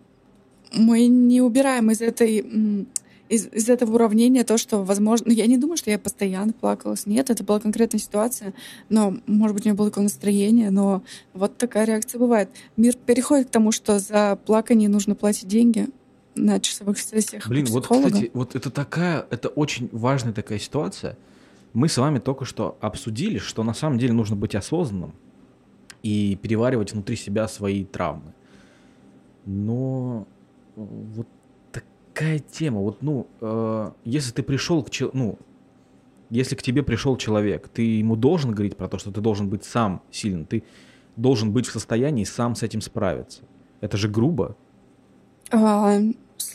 мы не убираем из этой из, из этого уравнения то, что возможно... Я не думаю, что я постоянно плакалась. Нет, это была конкретная ситуация. Но, может быть, у меня было такое настроение, но вот такая реакция бывает. Мир переходит к тому, что за плакание нужно платить деньги на часовых сессиях Блин, вот, кстати, вот это такая, это очень важная такая ситуация. Мы с вами только что обсудили, что на самом деле нужно быть осознанным и переваривать внутри себя свои травмы. Но э, вот такая тема, вот, ну, э, если ты пришел к чел- ну, если к тебе пришел человек, ты ему должен говорить про то, что ты должен быть сам сильным, ты должен быть в состоянии сам с этим справиться. Это же грубо. А,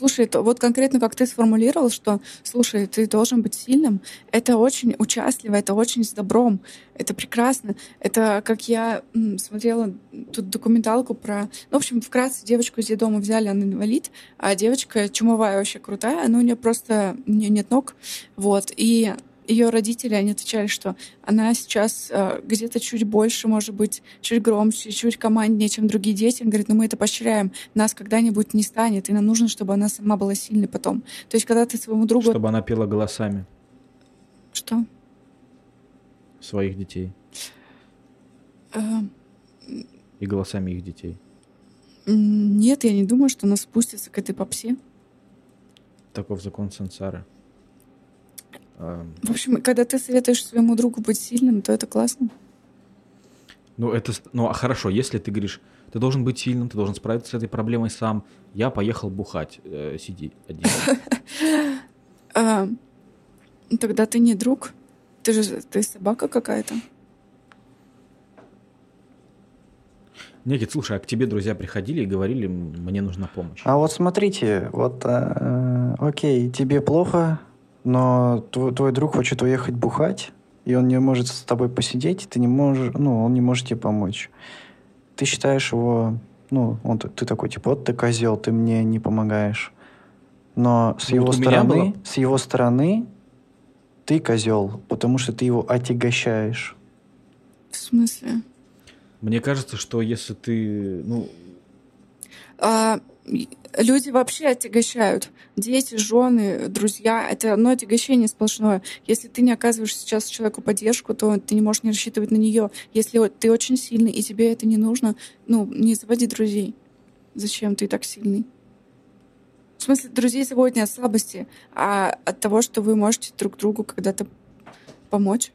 слушай, то вот конкретно как ты сформулировал, что, слушай, ты должен быть сильным, это очень участливо, это очень с добром, это прекрасно. Это как я смотрела тут документалку про... Ну, в общем, вкратце девочку из детдома взяли, она инвалид, а девочка чумовая вообще крутая, но у нее просто... У нее нет ног, вот, и ее родители, они отвечали, что она сейчас э, где-то чуть больше, может быть, чуть громче, чуть команднее, чем другие дети. Он говорит, ну мы это поощряем, нас когда-нибудь не станет, и нам нужно, чтобы она сама была сильной потом. То есть, когда ты своему другу... Чтобы она пела голосами Что? своих детей. Э, и голосами их детей? Нет, я не думаю, что она спустится к этой попсе. Таков закон сансары. В общем, когда ты советуешь своему другу быть сильным, то это классно. Ну, это... Ну, а хорошо, если ты говоришь, ты должен быть сильным, ты должен справиться с этой проблемой сам. Я поехал бухать. Э, сиди один. А, тогда ты не друг. Ты же ты собака какая-то. Никит, слушай, а к тебе друзья приходили и говорили, «М, мне нужна помощь. А вот смотрите, вот, э, окей, тебе плохо, но твой, твой друг хочет уехать бухать, и он не может с тобой посидеть, и ты не можешь, ну, он не может тебе помочь. Ты считаешь его, ну, он, ты такой, типа, вот ты козел, ты мне не помогаешь. Но с его вот меня стороны, было- с его стороны, ты козел, потому что ты его отягощаешь. В смысле? Мне кажется, что если ты, ну, А, люди вообще отягощают. Дети, жены, друзья. Это одно отягощение сплошное. Если ты не оказываешь сейчас человеку поддержку, то ты не можешь не рассчитывать на нее. Если ты очень сильный и тебе это не нужно, ну, не заводи друзей. Зачем ты так сильный? В смысле, друзей заводят не от слабости, а от того, что вы можете друг другу когда-то помочь.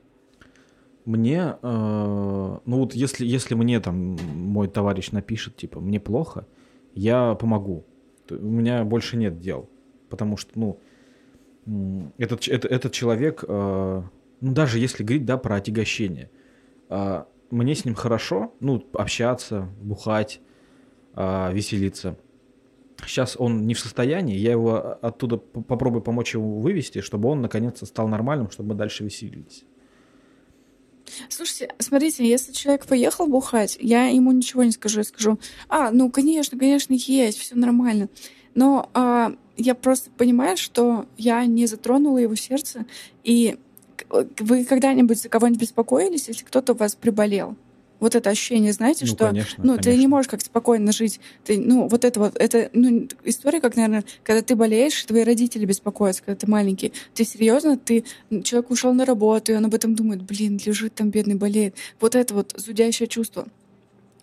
мне, э, ну вот если, если мне там мой товарищ напишет, типа, мне плохо, я помогу. У меня больше нет дел. Потому что, ну, этот, ч- это- этот человек, э, ну даже если говорить, да, про отягощение, э, мне с ним хорошо, ну, общаться, бухать, э, веселиться. Сейчас он не в состоянии, я его оттуда попробую помочь ему вывести, чтобы он наконец-то стал нормальным, чтобы мы дальше веселились. Слушайте, смотрите, если человек поехал бухать, я ему ничего не скажу. Я скажу, а, ну, конечно, конечно, есть, все нормально. Но а, я просто понимаю, что я не затронула его сердце. И вы когда-нибудь за кого-нибудь беспокоились, если кто-то у вас приболел? Вот это ощущение, знаете, Ну, что конечно, ну, ты не конечно. можешь как спокойно жить. Ты, ну, вот это вот, это, ну, история, как, наверное, когда ты болеешь, твои родители беспокоятся, когда ты маленький. Ты серьезно, ты, человек ушел на работу, и он об этом думает, блин, лежит там, бедный, болеет. Вот это вот зудящее чувство.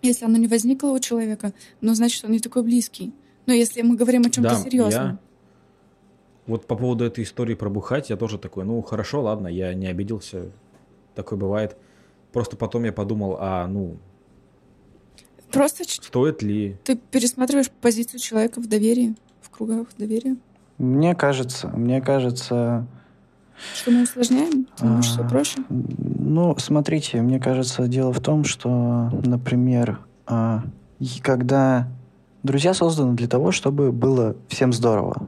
Если оно не возникло у человека, ну, значит, он не такой близкий. Но если мы говорим о чем-то Да, серьезном. я- Вот по поводу этой истории про бухать, я тоже такой, ну хорошо, ладно, я не обиделся, такое бывает. Просто потом я подумал, а ну, Просто стоит ли... ты пересматриваешь позицию человека в доверии, в кругах доверия. Мне кажется, мне кажется, Что мы усложняем, ты думаешь, все А, проще? Ну, смотрите, мне кажется, дело в том, что, например, а, и когда друзья созданы для того, чтобы было всем здорово,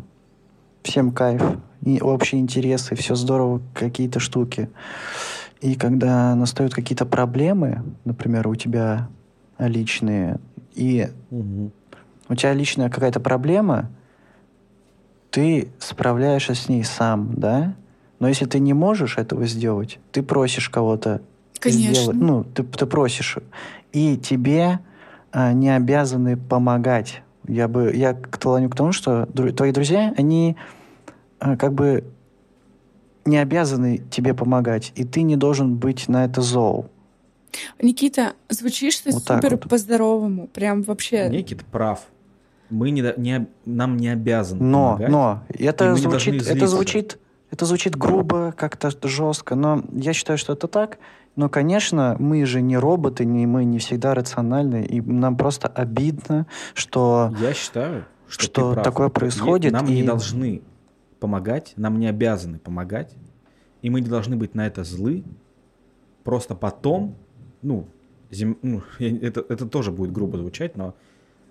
всем кайф, и общие интересы, все здорово, какие-то штуки. И когда настают какие-то проблемы, например, у тебя личные, и Мгм. у тебя личная какая-то проблема, ты справляешься с ней сам, да? Но если ты не можешь этого сделать, ты просишь кого-то Конечно. сделать. Ну, ты, ты просишь. И тебе а, не обязаны помогать. Я бы я клоню к тому, что дру- твои друзья, они а, как бы не обязаны тебе помогать, и ты не должен быть на это зол. Никита, звучишь ты Вот супер вот. по-здоровому. Прям вообще. Никит прав. Мы не, не нам не обязаны Но, помогать. но и это мы не звучит, это звучит, это звучит грубо, как-то жестко, но я считаю, что это так. Но, конечно, мы же не роботы, не мы не всегда рациональны, и нам просто обидно, что Я считаю, что, ты Что прав. такое И происходит, Нам не и- должны помогать, нам не обязаны помогать, и мы не должны быть на это злы. Просто потом, ну, зем- ну, это, это тоже будет грубо звучать, но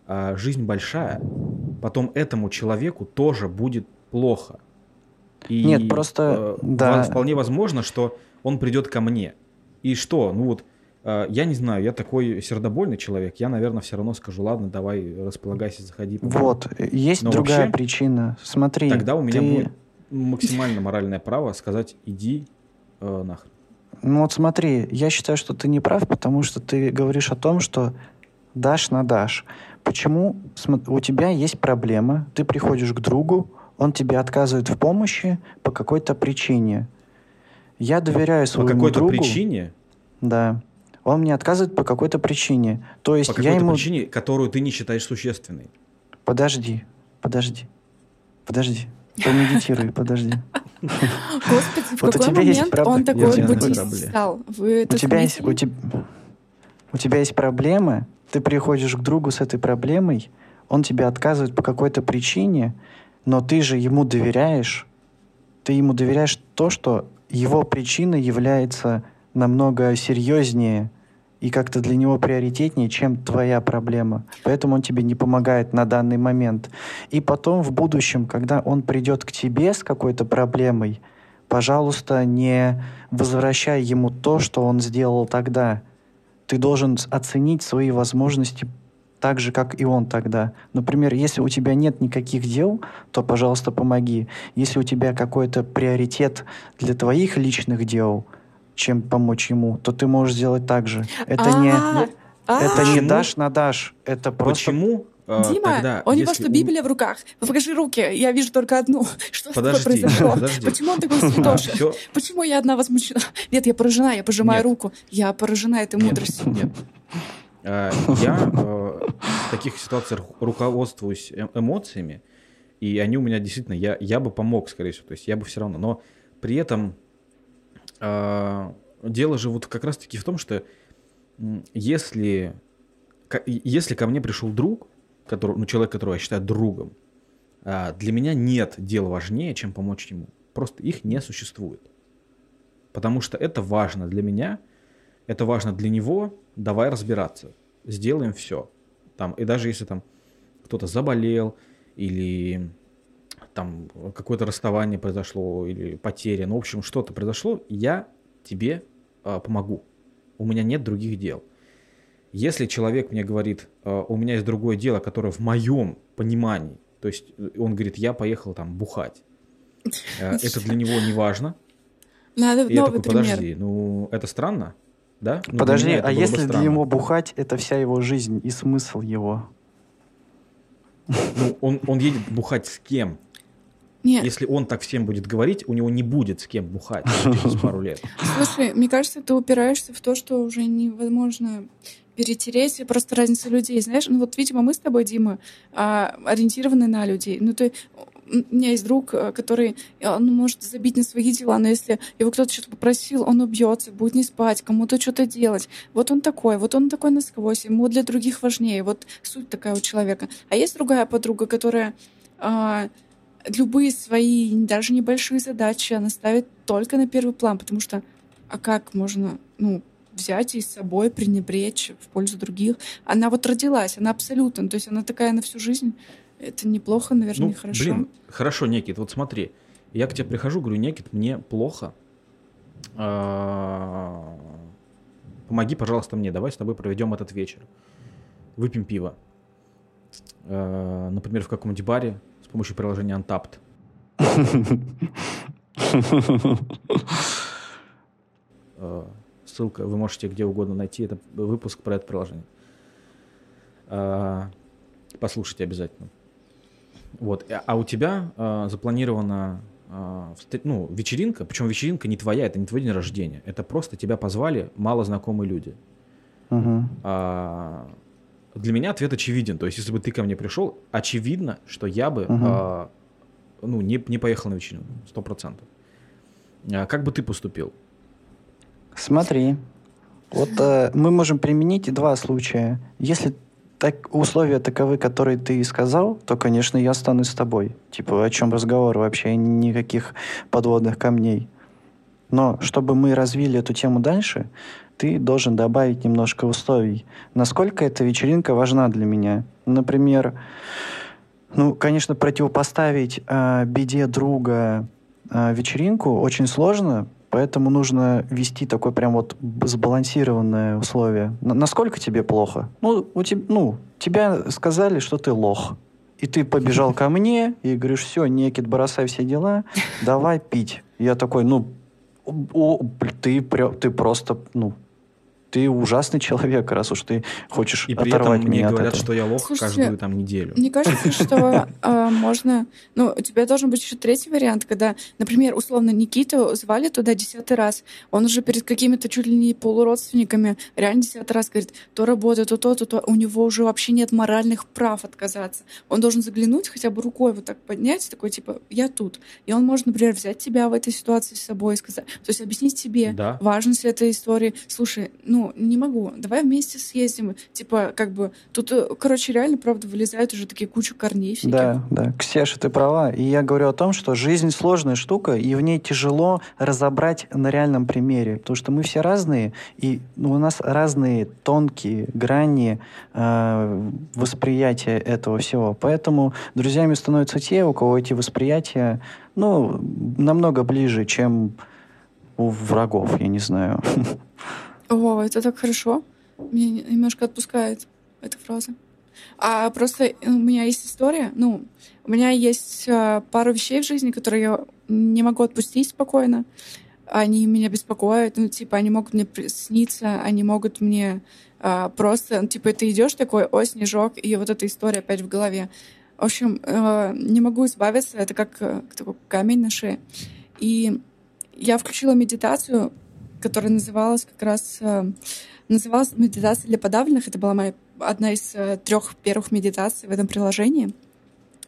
а, жизнь большая, потом этому человеку тоже будет плохо. И, Нет, просто, э, да. вполне возможно, что он придет ко мне. И что? Ну вот, я не знаю, я такой сердобольный человек, я, наверное, все равно скажу, ладно, давай, располагайся, заходи. помогу». вот, есть Но другая вообще, причина. Смотри, Тогда у меня ты- будет максимально моральное право сказать, иди э, нахрен. Ну вот смотри, я считаю, что ты не прав, потому что ты говоришь о том, что дашь на дашь. Почему у тебя есть проблема, ты приходишь к другу, он тебе отказывает в помощи по какой-то причине. Я доверяю По своему какой-то другу. причине Да. Он мне отказывает по какой-то причине. То есть По я какой-то ему... причине, которую ты не считаешь существенной. Подожди, подожди, подожди. Помедитируй, подожди. Господи, в Вот у какой тебя есть момент правда- он Я такой буддист стал? Вы У тебя, есть, у, теб- у тебя есть проблема, ты приходишь к другу с этой проблемой, он тебе отказывает по какой-то причине, но ты же ему доверяешь. Ты ему доверяешь то, что его причина является намного серьезнее и как-то для него приоритетнее, чем твоя проблема. Поэтому он тебе не помогает на данный момент. И потом в будущем, когда он придет к тебе с какой-то проблемой, пожалуйста, не возвращай ему то, что он сделал тогда. Ты должен оценить свои возможности так же, как и он тогда. Например, если у тебя нет никаких дел, то, пожалуйста, помоги. Если у тебя какой-то приоритет для твоих личных дел, чем помочь ему, то ты можешь сделать так же. Это не, А, а, это не Почему? дашь на дашь. Это просто... Почему э, Дима, тогда, у него что, Библия в руках? Покажи руки, я вижу только одну. Что с тобой Подожди, произошло? подожди. Почему он такой А, святоша? всё, Почему я одна возмущена? Нет, я поражена, я пожимаю Нет. руку. Я поражена этой Нет, мудростью. Нет. Я э, в таких ситуациях руководствуюсь э- эмоциями, и они у меня действительно, я, я бы помог, скорее всего, то есть я бы все равно, но при этом дело же вот как раз-таки в том, что если, если ко мне пришел друг, который, ну, человек, которого я считаю другом, а, для меня нет дел важнее, чем помочь ему. Просто их не существует. Потому что это важно для меня, это важно для него, давай разбираться. Сделаем все. Там, и даже если там кто-то заболел, или там какое-то расставание произошло, или потеря, ну, в общем, что-то произошло, я тебе а, помогу. У меня нет других дел. Если человек мне говорит, а, у меня есть другое дело, которое в моем понимании, то есть э, он говорит, я поехал там бухать, э, это для него не важно, Надо и я такой, пример. подожди, ну это странно, да? Ну, Подожди, а было бы если для него бухать это вся его жизнь и смысл его? Ну, он, он едет бухать с кем? Нет, Если он так всем будет говорить, у него не будет с кем бухать через пару лет. слушай, мне кажется, ты упираешься в то, что уже невозможно перетереть, просто разница людей, знаешь, ну вот, видимо, мы с тобой, Дима, а, ориентированы на людей. Ну, ты, у меня есть друг, а, который, а, он может забить на свои дела, но если его кто-то что-то попросил, он убьется, будет не спать, кому-то что-то делать. Вот он такой, вот он такой насквозь, ему для других важнее. Вот суть такая у человека. А есть другая подруга, которая а, любые свои, даже небольшие задачи она ставит только на первый план, потому что а как можно, ну, взять и с собой пренебречь в пользу других? Она вот родилась, она абсолютно, то есть она такая на всю жизнь. Это неплохо, наверное, Ну, нехорошо. блин, хорошо, Некит, вот смотри. Я к тебе прихожу, говорю, Некит, мне плохо. А, Помоги, пожалуйста, мне. Давай с тобой проведем этот вечер. Выпьем пиво. А, Например, в каком-нибудь баре помощью приложения Untapped. А, Ссылка, вы можете где угодно найти. Это выпуск про это приложение. А, Послушайте обязательно. Вот. А- А у тебя а, запланирована встр- ну, вечеринка, причем вечеринка не твоя, это не твой день рождения. Это просто тебя позвали малознакомые люди. Мгм. А, для меня ответ очевиден. То есть, если бы ты ко мне пришел, очевидно, что я бы Мгм. а, ну, не, не поехал на вечеринку. Сто процентов. А как бы ты поступил? Смотри, вот э, мы можем применить два случая. Если так, условия таковы, которые ты сказал, то, конечно, я останусь с тобой. Типа, о чем разговор вообще? Никаких подводных камней. Но чтобы мы развили эту тему дальше, ты должен добавить немножко условий. Насколько эта вечеринка важна для меня? Например, ну, конечно, противопоставить э, беде друга э, вечеринку очень сложно, поэтому нужно вести такое прям вот сбалансированное условие. Н- насколько тебе плохо? Ну, у теб- ну, тебя сказали, что ты лох. И ты побежал ко мне и говоришь, все, Некит, бросай все дела, давай пить. Я такой, ну, о, ты, ты просто, ну, ты ужасный человек, раз уж ты хочешь И при оторвать этом мне меня от говорят, этого. что я лох Слушайте, каждую там неделю. Мне кажется, что э, можно... Ну, у тебя должен быть еще третий вариант, когда, например, условно, Никиту звали туда десятый раз. Он уже перед какими-то чуть ли не полуродственниками реально десятый раз говорит, то работа, то то, то то. У него уже вообще нет моральных прав отказаться. Он должен заглянуть, хотя бы рукой вот так поднять, такой, типа, я тут. И он может, например, взять тебя в этой ситуации с собой и сказать... То есть объяснить тебе Да. важность этой истории. Слушай, ну, не могу, давай вместе съездим. Типа, как бы, тут, э, короче, реально, правда, вылезают уже такие кучу корней всяких. Да, да. Ксеша, ты права. И я говорю о том, что жизнь сложная штука, и в ней тяжело разобрать на реальном примере. Потому что мы все разные, и ну, у нас разные тонкие грани э, восприятия этого всего. Поэтому друзьями становятся те, у кого эти восприятия ну, намного ближе, чем у врагов, я не знаю. О, это так хорошо. Меня немножко отпускает эта фраза. А просто у меня есть история, ну, у меня есть э, пару вещей в жизни, которые я не могу отпустить спокойно. Они меня беспокоят, ну, типа, они могут мне сниться, они могут мне э, просто, ну, типа, ты идешь такой, о, снежок, и вот эта история опять в голове. В общем, э, не могу избавиться, это как э, такой камень на шее. И я включила медитацию, которая называлась как раз э, называлась медитация для подавленных. Это была моя одна из э, трех первых медитаций в этом приложении.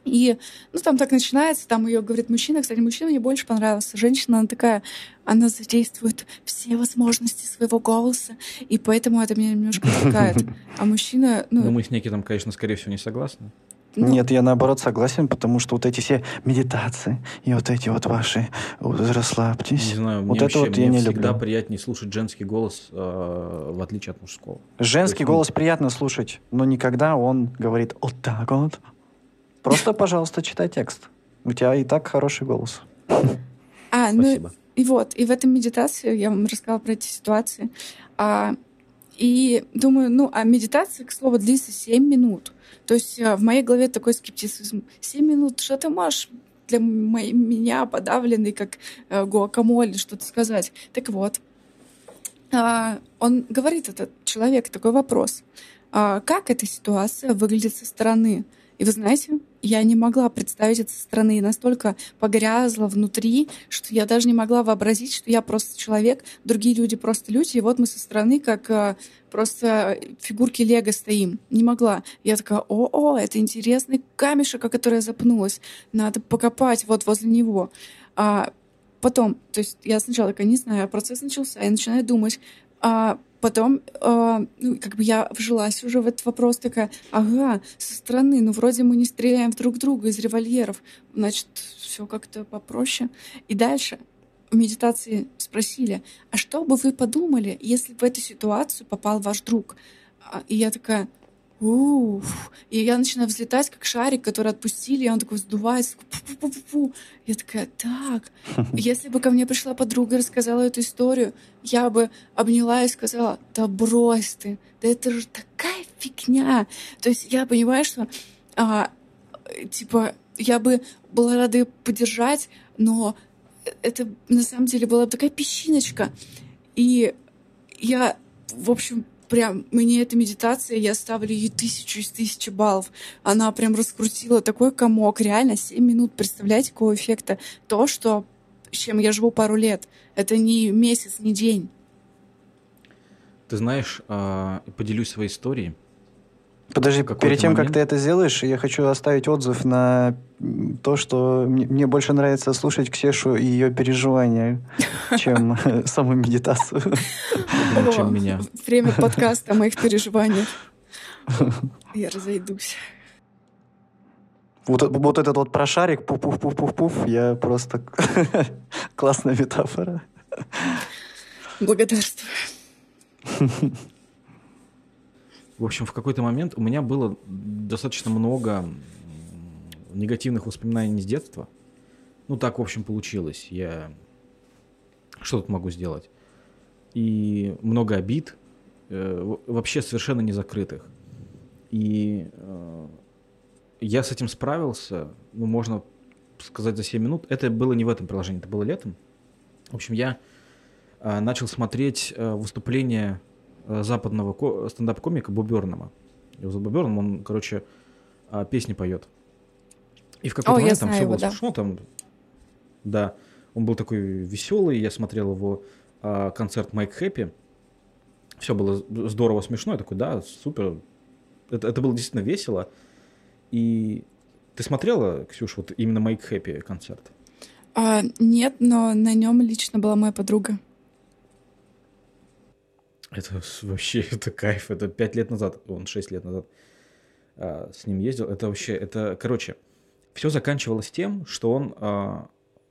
И, ну, там так начинается, там ее говорит мужчина. Кстати, мужчина мне больше понравился. Женщина, она такая, она задействует все возможности своего голоса, и поэтому это меня немножко отвлекает. А мужчина, Но ну, мы с Никитом, конечно, скорее всего, не согласны. Ну, Нет, я наоборот согласен, потому что вот эти все медитации и вот эти вот ваши вот, расслабьтесь. Не знаю, Вот мне это вообще вот я не всегда люблю. приятнее слушать женский голос, э, в отличие от мужского. Женский есть, ну, голос приятно слушать, но никогда он говорит вот так вот. Просто, пожалуйста, читай текст. У тебя и так хороший голос. а, ну, Спасибо. И вот, и в этой медитации я вам рассказала про эти ситуации. А, и думаю, ну, а медитация, к слову, длится 7 минут. То есть а, в моей голове такой скептицизм. 7 минут, что ты можешь для моей, меня подавленный, как э, гуакамоле, что-то сказать? Так вот, а, он говорит, этот человек, такой вопрос. А, как эта ситуация выглядит со стороны? И вы знаете, я не могла представить это со стороны. Настолько погрязла внутри, что я даже не могла вообразить, что я просто человек, другие люди просто люди, и вот мы со стороны как а, просто фигурки Лего стоим. Не могла. Я такая, о-о, это интересный камешек, о который я запнулась. Надо покопать вот возле него. А потом, то есть я сначала такая, не знаю, процесс начался, я начинаю думать, а потом, а, ну, как бы я вжилась уже в этот вопрос, такая, ага, со стороны, ну, вроде мы не стреляем друг друга из револьверов, значит, все как-то попроще. И дальше в медитации спросили, а что бы вы подумали, если в эту ситуацию попал ваш друг? А, И я такая, уф. И я начинаю взлетать, как шарик, который отпустили, и он такой сдувается. такой пу-пу-пу-пу-пу. Я такая, так, если бы ко мне пришла подруга и рассказала эту историю, я бы обняла и сказала, да брось ты, да это же такая фигня. То есть я понимаю, что а, типа я бы была рада ее поддержать, но это на самом деле была такая песчиночка. И я, в общем, прям мне эта медитация, я ставлю ей тысячу из тысячи баллов. Она прям раскрутила такой комок. Реально, 7 минут. Представляете, какого эффекта? То, что с чем я живу пару лет. Это не месяц, не день. Ты знаешь, а, поделюсь своей историей. Подожди, перед тем, как ты это сделаешь, я хочу оставить отзыв на то, что мне, мне больше нравится слушать Ксешу и ее переживания, чем э, саму медитацию. Чем меня. Время подкаста о моих переживаниях. Я разойдусь. Вот, вот этот вот прошарик, пуф-пуф-пуф-пуф-пуф, я просто... Классная метафора. Благодарствую. В общем, в какой-то момент у меня было достаточно много негативных воспоминаний с детства. Ну, так, в общем, получилось. Я что тут могу сделать? И много обид, э, вообще совершенно не закрытых. И э, я с этим справился, ну, можно сказать, за 7 минут. Это было не в этом приложении, это было летом. В общем, я э, начал смотреть э, выступления западного ко- стендап-комика Бобернама. Его зовут Боберном, он, короче, а, песни поет. И в какой-то О, момент там все его, было да. смешно, там, да, он был такой веселый, я смотрел его а, концерт Майк Хэппи, все было здорово смешно, я такой, да, супер, это, это было действительно весело. И ты смотрела, Ксюш, вот именно Майк Хэппи концерт? А, нет, но на нем лично была моя подруга. Это вообще, это кайф, это пять лет назад, он шесть лет назад а, с ним ездил. Это вообще, это, короче, все заканчивалось тем, что он, а,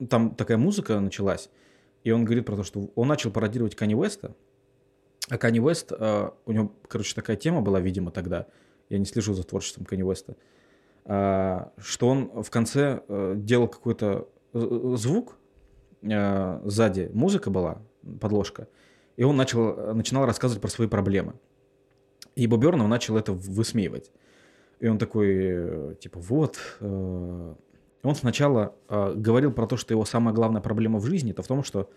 там такая музыка началась, и он говорит про то, что он начал пародировать Кани Уэста, а Кани Уэст, а, у него, короче, такая тема была, видимо, тогда, я не слежу за творчеством Кани Уэста, а, что он в конце э, делал какой-то э, звук, э, сзади. Музыка была, подложка, и он начал, начинал рассказывать про свои проблемы. И Боб Бёрнов начал это высмеивать. И он такой, э, типа, вот... э, Он сначала э, говорил про то, что его самая главная проблема в жизни, это в том, что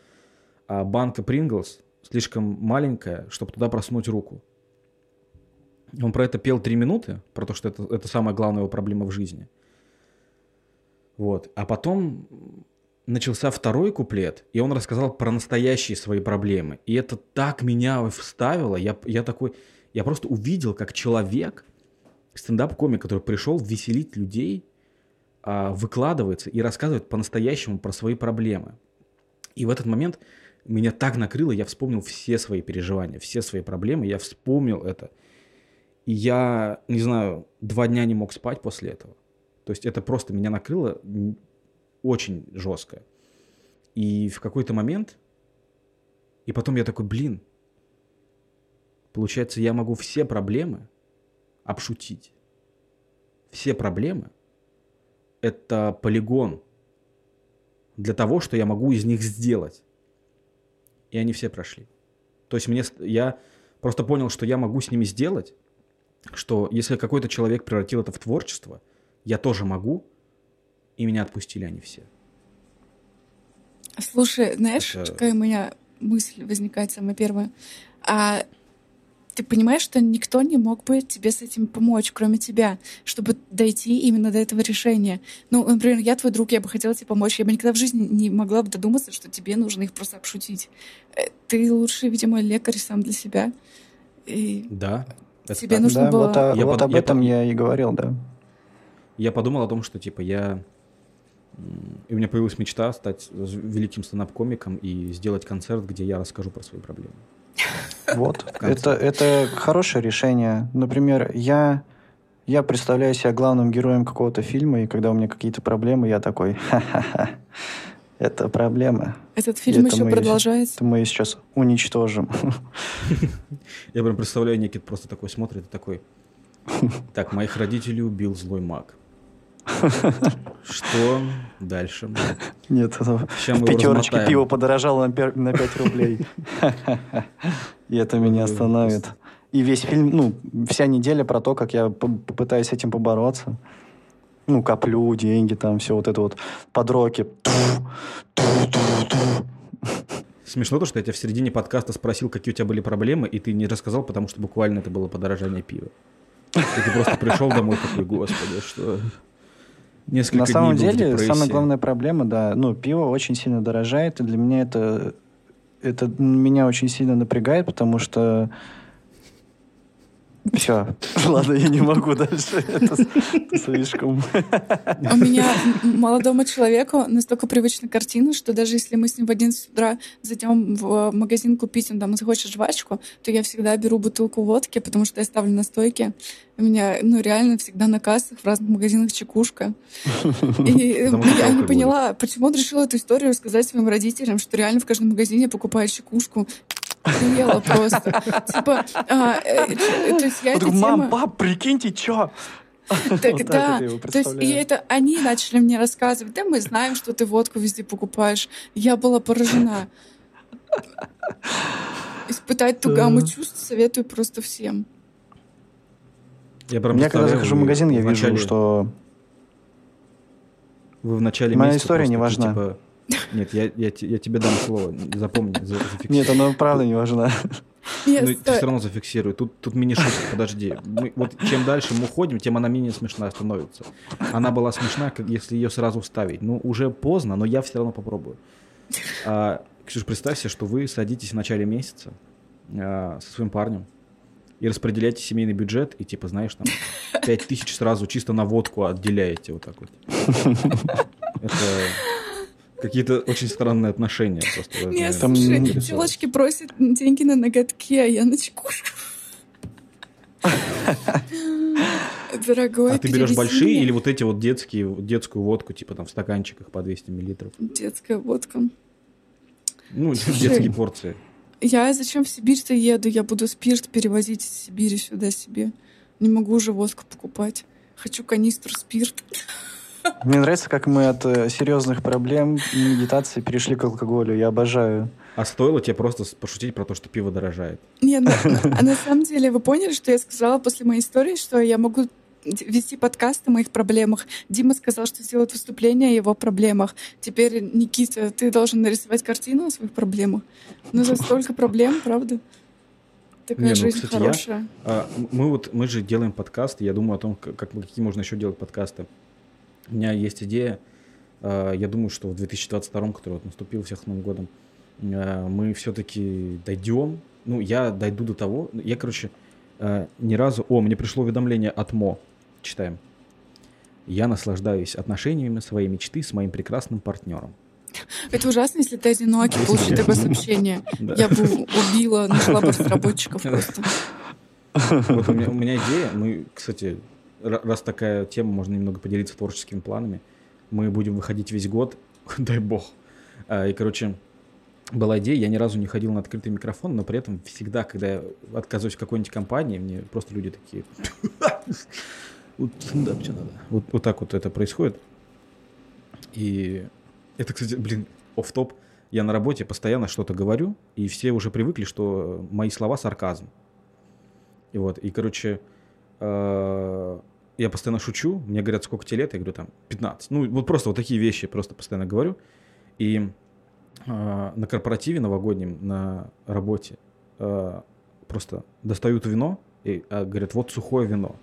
банка Принглс слишком маленькая, чтобы туда просунуть руку. Он про это пел три минуты, про то, что это, это самая главная его проблема в жизни. Вот. А потом начался второй куплет, и он рассказал про настоящие свои проблемы. И это так меня вставило. Я, я такой... Я просто увидел, как человек, стендап-комик, который пришел веселить людей, а, выкладывается и рассказывает по-настоящему про свои проблемы. И в этот момент меня так накрыло, я вспомнил все свои переживания, все свои проблемы, я вспомнил это. И я, не знаю, два дня не мог спать после этого. То есть это просто меня накрыло очень жестко. И в какой-то момент, и потом я такой, блин, получается, я могу все проблемы обшутить. Все проблемы – это полигон для того, что я могу из них сделать. И они все прошли. То есть мне, я просто понял, что я могу с ними сделать, что если какой-то человек превратил это в творчество, я тоже могу, и меня отпустили они все. Слушай, знаешь, Это- какая у меня мысль возникает самая первая? А ты понимаешь, что никто не мог бы тебе с этим помочь, кроме тебя, чтобы дойти именно до этого решения? Ну, например, я твой друг, я бы хотела тебе помочь, я бы никогда в жизни не могла бы додуматься, что тебе нужно их просто обшутить. Э, Ты лучший, видимо, лекарь сам для себя. И Да. это Тебе так. нужно да, было- вот, о- Я вот под- об я этом под- я и говорил, да. Я подумал о том, что типа я... И у меня появилась мечта стать великим стендап-комиком и сделать концерт, где я расскажу про свои проблемы. Вот. это, это хорошее решение. Например, я, я представляю себя главным героем какого-то фильма, и когда у меня какие-то проблемы, я такой, ха-ха-ха, это проблемы. этот фильм Это еще мы- продолжается. Это мы сейчас уничтожим. Я прям представляю, Никит просто такой смотрит и такой... Так, моих родителей убил злой маг. Что дальше? Нет, это Сейчас в пятерочке пиво подорожало на пер- на 5 рублей. И это меня остановит. И весь фильм, ну, вся неделя про то, как я попытаюсь с этим побороться. Ну, коплю, деньги, там, все вот это вот подроки. Смешно то, что я тебя в середине подкаста спросил, какие у тебя были проблемы, и ты не рассказал, потому что буквально это было подорожание пива. И ты просто пришел домой такой, господи, что... Несколько На самом деле, самая главная проблема, да, ну, пиво очень сильно дорожает, и для меня это, это меня очень сильно напрягает, потому что все. Ладно, я не могу дальше. Это слишком. У меня молодому человеку настолько привычна картина, что даже если мы с ним в 11 утра зайдем в магазин купить, он там захочет жвачку, то я всегда беру бутылку водки, потому что я ставлю на стойке. У меня, ну, реально всегда на кассах в разных магазинах чекушка. И что я не поняла, почему он решил эту историю рассказать своим родителям, что реально в каждом магазине покупает чекушку. Охуела просто. Типа, а, э, ч- то есть я Мам, пап, прикиньте, чё? Так, Вот да, то есть и это они начали мне рассказывать, да, мы знаем, что ты водку везде покупаешь. Я была поражена. Испытать ту гамму чувств советую просто всем. Я прям Я когда захожу в магазин, я вижу, что... Вы в начале Моя месяца история не важна. Нет, я, я, я тебе дам слово, запомни, за- зафиксируй. Нет, она правда не важна. Нет, ну, ты все равно зафиксируй. Тут, тут мини-шутка, подожди. Мы, вот чем дальше мы уходим, тем она менее смешная становится. Она была смешна, если ее сразу вставить. Ну, уже поздно, но я все равно попробую. А, Ксюш, представься, что вы садитесь в начале месяца а, со своим парнем и распределяете семейный бюджет, и типа, знаешь, там, 5 тысяч сразу чисто на водку отделяете вот так вот. Это какие-то очень странные отношения просто. Нет, там слушай, девочки просят деньги на ноготки, а я на чекушку. Дорогой, А ты берешь большие или вот эти вот детские, детскую водку, типа там в стаканчиках по 200 миллилитров? Детская водка. Ну, детские порции. Я зачем в Сибирь-то еду? Я буду спирт перевозить из Сибири сюда себе. Не могу уже водку покупать. Хочу канистру спирта. Мне нравится, как мы от э, серьезных проблем медитации перешли к алкоголю. Я обожаю. А стоило тебе просто пошутить про то, что пиво дорожает? Нет, ну, а на самом деле вы поняли, что я сказала после моей истории, что я могу вести подкаст о моих проблемах. Дима сказал, что сделает выступление о его проблемах. Теперь, Никита, ты должен нарисовать картину о своих проблемах. Ну, за столько проблем, правда? Такая Не, ну, жизнь кстати, хорошая. Я, а, мы вот мы же делаем подкасты. Я думаю о том, как, какие можно еще делать подкасты. У меня есть идея. А, я думаю, что в 2022, который вот наступил всех Новым годом, а, мы все-таки дойдем. Ну, я дойду до того. Я, короче, а, ни разу... О, мне пришло уведомление от МО. Читаем. Я наслаждаюсь отношениями своей мечты с моим прекрасным партнером. Это ужасно, если ты одинокий, получить такое сообщение. Я бы убила, нашла бы разработчиков просто. Вот у меня, у меня идея, мы, кстати, раз такая тема, можно немного поделиться творческими планами. Мы будем выходить весь год, дай бог. А, и, короче, была идея, я ни разу не ходил на открытый микрофон, но при этом всегда, когда я отказываюсь в какой-нибудь компании, мне просто люди такие... Вот стендап надо. Вот, вот так вот это происходит. И это, кстати, блин, оф топ Я на работе постоянно что-то говорю, и все уже привыкли, что мои слова сарказм. И вот, и, короче, э, я постоянно шучу, мне говорят, сколько тебе лет, я говорю, там, 15. Ну, вот просто вот такие вещи просто постоянно говорю. И э, на корпоративе новогоднем, на работе э, просто достают вино и э, говорят, вот сухое вино.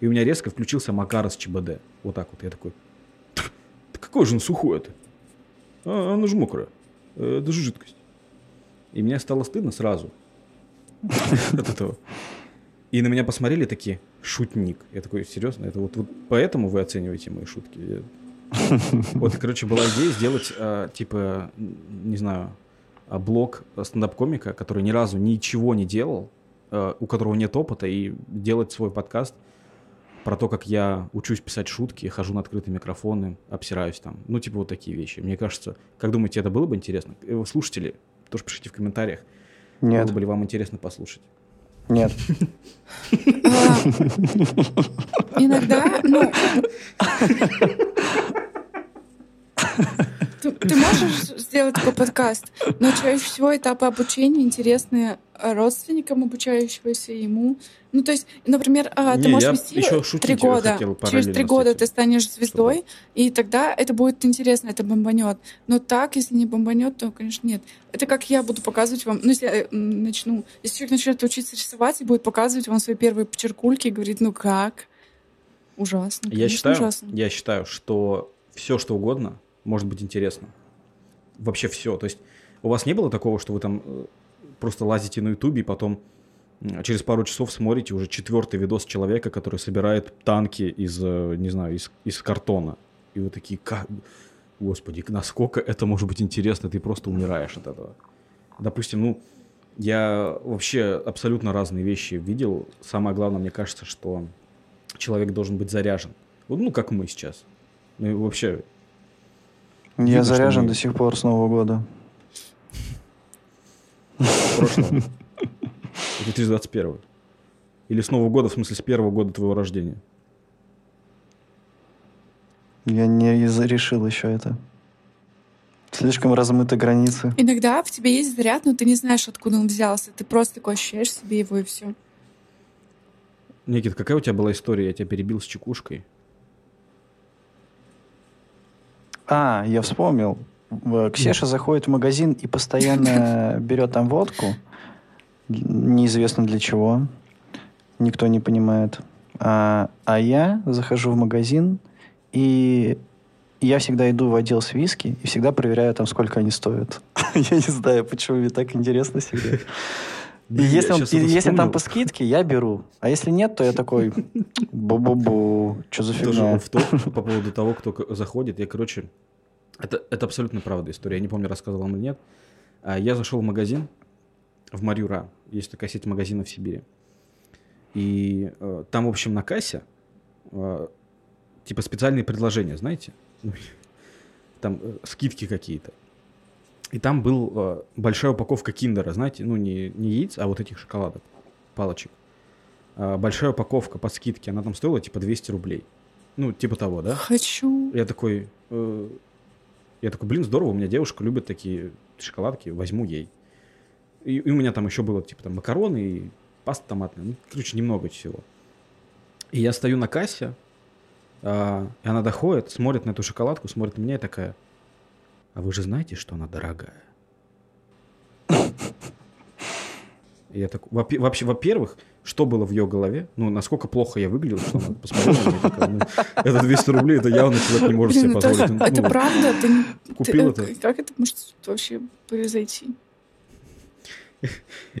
И у меня резко включился Макар с ЧБД. Вот так вот. Я такой, какое же оно сухое-то? А, оно же мокрое. Это же жидкость. И мне стало стыдно сразу от этого. И на меня посмотрели такие, шутник. Я такой, серьезно? Это вот, вот поэтому вы оцениваете мои шутки? Вот, короче, была идея сделать, а, типа, не знаю, а, блог стендап-комика, который ни разу ничего не делал, а, у которого нет опыта, и делать свой подкаст про то, как я учусь писать шутки, хожу на открытые микрофоны, обсираюсь там. Ну, типа вот такие вещи. Мне кажется, как думаете, это было бы интересно? Э, слушатели, тоже пишите в комментариях. Нет. Было бы ли вам интересно послушать? Нет. Иногда, ну... Ты, можешь сделать такой подкаст, но чаще всего этапы обучения интересны родственникам обучающегося ему. Ну, то есть, например, а, ты Не, можешь вести три года. Через три года ты станешь звездой, Чтобы... и тогда это будет интересно, это бомбанет. Но так, если не бомбанет, то, конечно, нет. Это как я буду показывать вам, ну, если я начну, если человек начнет учиться рисовать и будет показывать вам свои первые почеркульки и говорит, ну как? Ужасно. Я считаю, ужасно. я считаю, что все, что угодно, может быть интересно. Вообще все. То есть у вас не было такого, что вы там э, просто лазите на ютубе и потом через пару часов смотрите уже четвертый видос человека, который собирает танки из, э, не знаю, из, из картона. И вы такие, как... Господи, насколько это может быть интересно, ты просто умираешь от этого. Допустим, ну, я вообще абсолютно разные вещи видел. Самое главное, мне кажется, что человек должен быть заряжен. Ну, как мы сейчас. Ну, вообще... Я видно, заряжен мы... до сих пор с Нового года. Прошлого. 2021. Или с Нового года, в смысле, с первого года твоего рождения? Я не решил еще это. Слишком размыты границы. Иногда в тебе есть заряд, но ты не знаешь, откуда он взялся. Ты просто такой ощущаешь себе его и все. Никит, какая у тебя была история? Я тебя перебил с чекушкой. А, я вспомнил. Ксеша заходит в магазин и постоянно берет там водку. неизвестно для чего. Никто не понимает. А, а я захожу в магазин, и я всегда иду в отдел с виски и всегда проверяю там, сколько они стоят. я не знаю, почему мне так интересно всегда. И если, он, и если там по скидке, я беру. А если нет, то я такой, бу-бу-бу, что за фигня? Тоже по поводу того, кто заходит. Я, короче, это, это абсолютно правда история. Я не помню, рассказывал вам или нет. А, я зашел в магазин в Марюра. Есть такая сеть магазинов в Сибири. И э, там, в общем, на кассе э, типа специальные предложения, знаете? Ну, там э, скидки какие-то. И там был э, большая упаковка киндера, знаете, ну не, не яиц, а вот этих шоколадок, палочек. Э, большая упаковка по скидке, она там стоила типа 200 рублей. Ну, типа того, да? Хочу. Я такой, э, я такой, блин, здорово, у меня девушка любит такие шоколадки, возьму ей. И, и у меня там еще было типа там макароны и паста томатная, ну, короче, немного всего. И я стою на кассе, э, и она доходит, смотрит на эту шоколадку, смотрит на меня и такая, а вы же знаете, что она дорогая? Я так, вообще, во-первых, что было в ее голове? Ну, насколько плохо я выглядел, что она посмотрела на меня такая, ну, это 200 рублей, это явно человек не может Блин, себе позволить. Это, ну, это правда? Ты, купил ты, это? Как это может вообще произойти?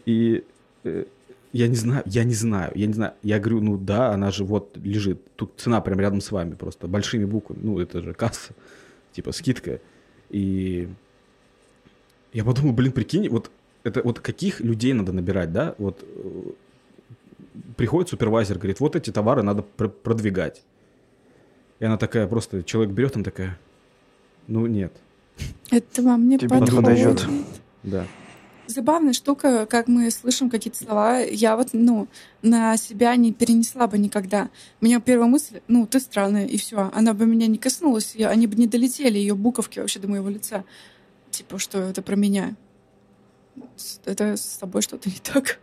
И э, я не знаю, я не знаю, я не знаю. Я говорю, ну да, она же вот лежит. Тут цена прям рядом с вами просто, большими буквами. Ну, это же касса, типа скидка. И я подумал, блин, прикинь, вот это вот каких людей надо набирать, да? Вот э, приходит супервайзер, говорит, вот эти товары надо пр- продвигать. И она такая просто, человек берет, она такая, ну нет. Это вам не Тебе не подойдет. Да. Забавная штука, как мы слышим какие-то слова. Я вот, ну, на себя не перенесла бы никогда. У меня первая мысль, ну, ты странная, и все. Она бы меня не коснулась, и они бы не долетели, ее буковки вообще до моего лица. Типа, что это про меня. Это с тобой что-то не так.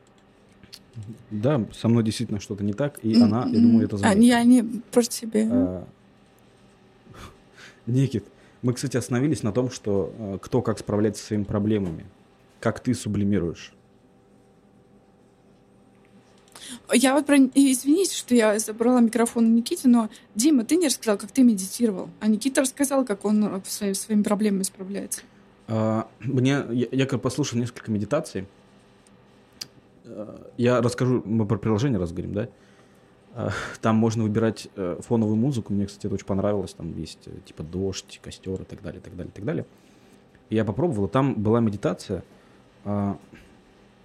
Да, со мной действительно что-то не так, и она, я думаю, это заметила. Они, они просто себе. А... Никит, мы, кстати, остановились на том, что э, кто как справляется со своими проблемами как ты сублимируешь? Я вот про... Извините, что я забрала микрофон у Никите, но, Дима, ты не рассказал, как ты медитировал. А Никита рассказал, как он э, своими, своими проблемами справляется. А, мне... Я, я как послушал несколько медитаций. А, я расскажу... Мы про приложение раз говорим, да? А, там можно выбирать э, фоновую музыку. Мне, кстати, это очень понравилось. Там есть э, типа дождь, костер и так далее, и так далее, и так далее. Я попробовал. Там была медитация –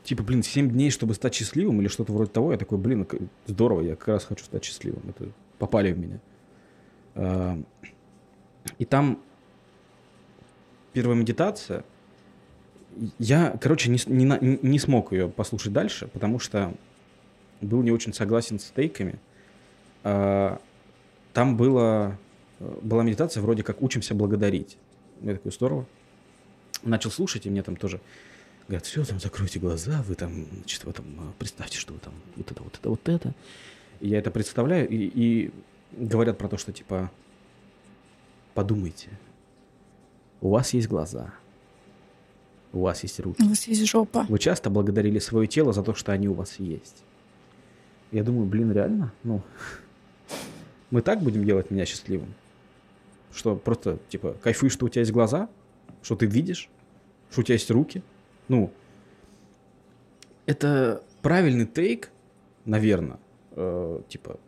типа, блин, 7 дней, чтобы стать счастливым или что-то вроде того. Я такой, блин, здорово, я как раз хочу стать счастливым. Это попали в меня. А, и там первая медитация. Я, короче, не, не, не смог ее послушать дальше, потому что был не очень согласен с стейками. А, там было, была медитация вроде как «Учимся благодарить». Я такой, здорово. Начал слушать, и мне там тоже Говорят, все, там закройте глаза, вы там, значит, вы там, а, представьте, что вы там, вот это, вот это, вот это. И я это представляю, и, и говорят про то, что, типа, подумайте, у вас есть глаза, у вас есть руки. У вас есть жопа. Вы часто благодарили свое тело за то, что они у вас есть. Я думаю, блин, реально? Ну, мы так будем делать меня счастливым? Что просто, типа, кайфуешь, что у тебя есть глаза, что ты видишь, что у тебя есть руки, ну, это правильный тейк, наверное, э, типа,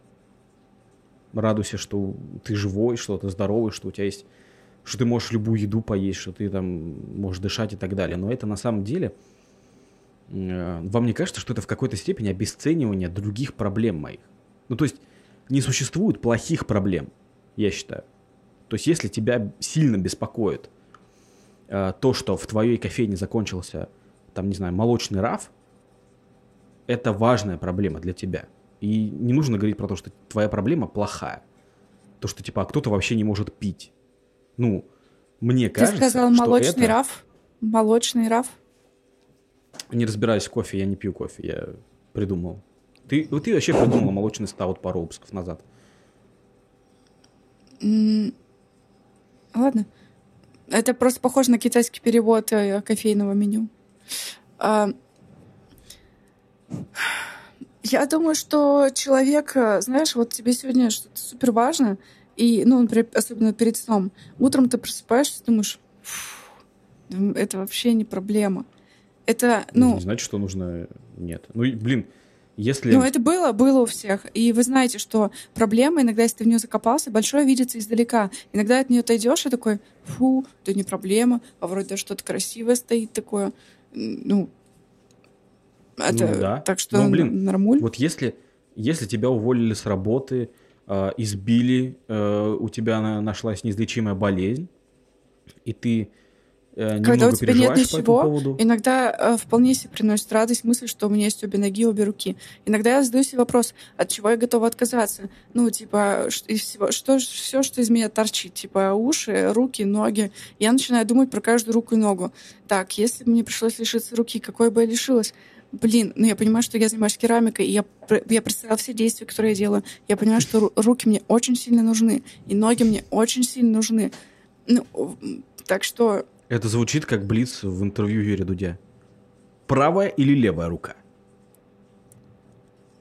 радуйся, что ты живой, что ты здоровый, что у тебя есть, что ты можешь любую еду поесть, что ты там можешь дышать и так далее. Но это на самом деле, э, вам не кажется, что это в какой-то степени обесценивание других проблем моих? Ну, то есть, не существует плохих проблем, я считаю. То есть, если тебя сильно беспокоит то, что в твоей кофейне закончился, там, не знаю, молочный раф, это важная проблема для тебя. И не нужно говорить про то, что твоя проблема плохая. То, что, типа, а кто-то вообще не может пить. Ну, мне Ты кажется, сказал молочный это... раф? Молочный раф? Не разбираюсь в кофе, я не пью кофе, я придумал. Ты, ты вообще придумала молочный стаут пару выпусков назад. Ладно. Это просто похоже на китайский перевод э, кофейного меню. А, Я думаю, что человек, э, знаешь, вот тебе сегодня что-то супер важно, и, ну, например, особенно перед сном, утром ты просыпаешься, думаешь, это вообще не проблема. Это, ну... Не значит, что нужно... Нет. Ну, блин, если... Ну, это было, было у всех. И вы знаете, что проблема, иногда, если ты в нее закопался, большое видится издалека. Иногда от нее отойдешь и такой, фу, это не проблема, а вроде что-то красивое стоит такое. Ну, это, ну, да. Так что, ну, блин, нормуль. Вот если, если тебя уволили с работы, э, избили, э, у тебя нашлась неизлечимая болезнь, и ты Когда у тебя нет ничего, иногда э, вполне себе приносит радость мысль, что у меня есть обе ноги, обе руки. Иногда я задаю себе вопрос, от чего я готова отказаться? Ну, типа, из всего, что, все, что из меня торчит, типа уши, руки, ноги. Я начинаю думать про каждую руку и ногу. Так, если бы мне пришлось лишиться руки, какой бы я лишилась? Блин, ну я понимаю, что я занимаюсь керамикой, и я, я представила все действия, которые я делаю. Я понимаю, что руки мне очень сильно нужны, и ноги мне очень сильно нужны. Ну, так что это звучит как Блиц в интервью Юрия Дудя. Правая или левая рука?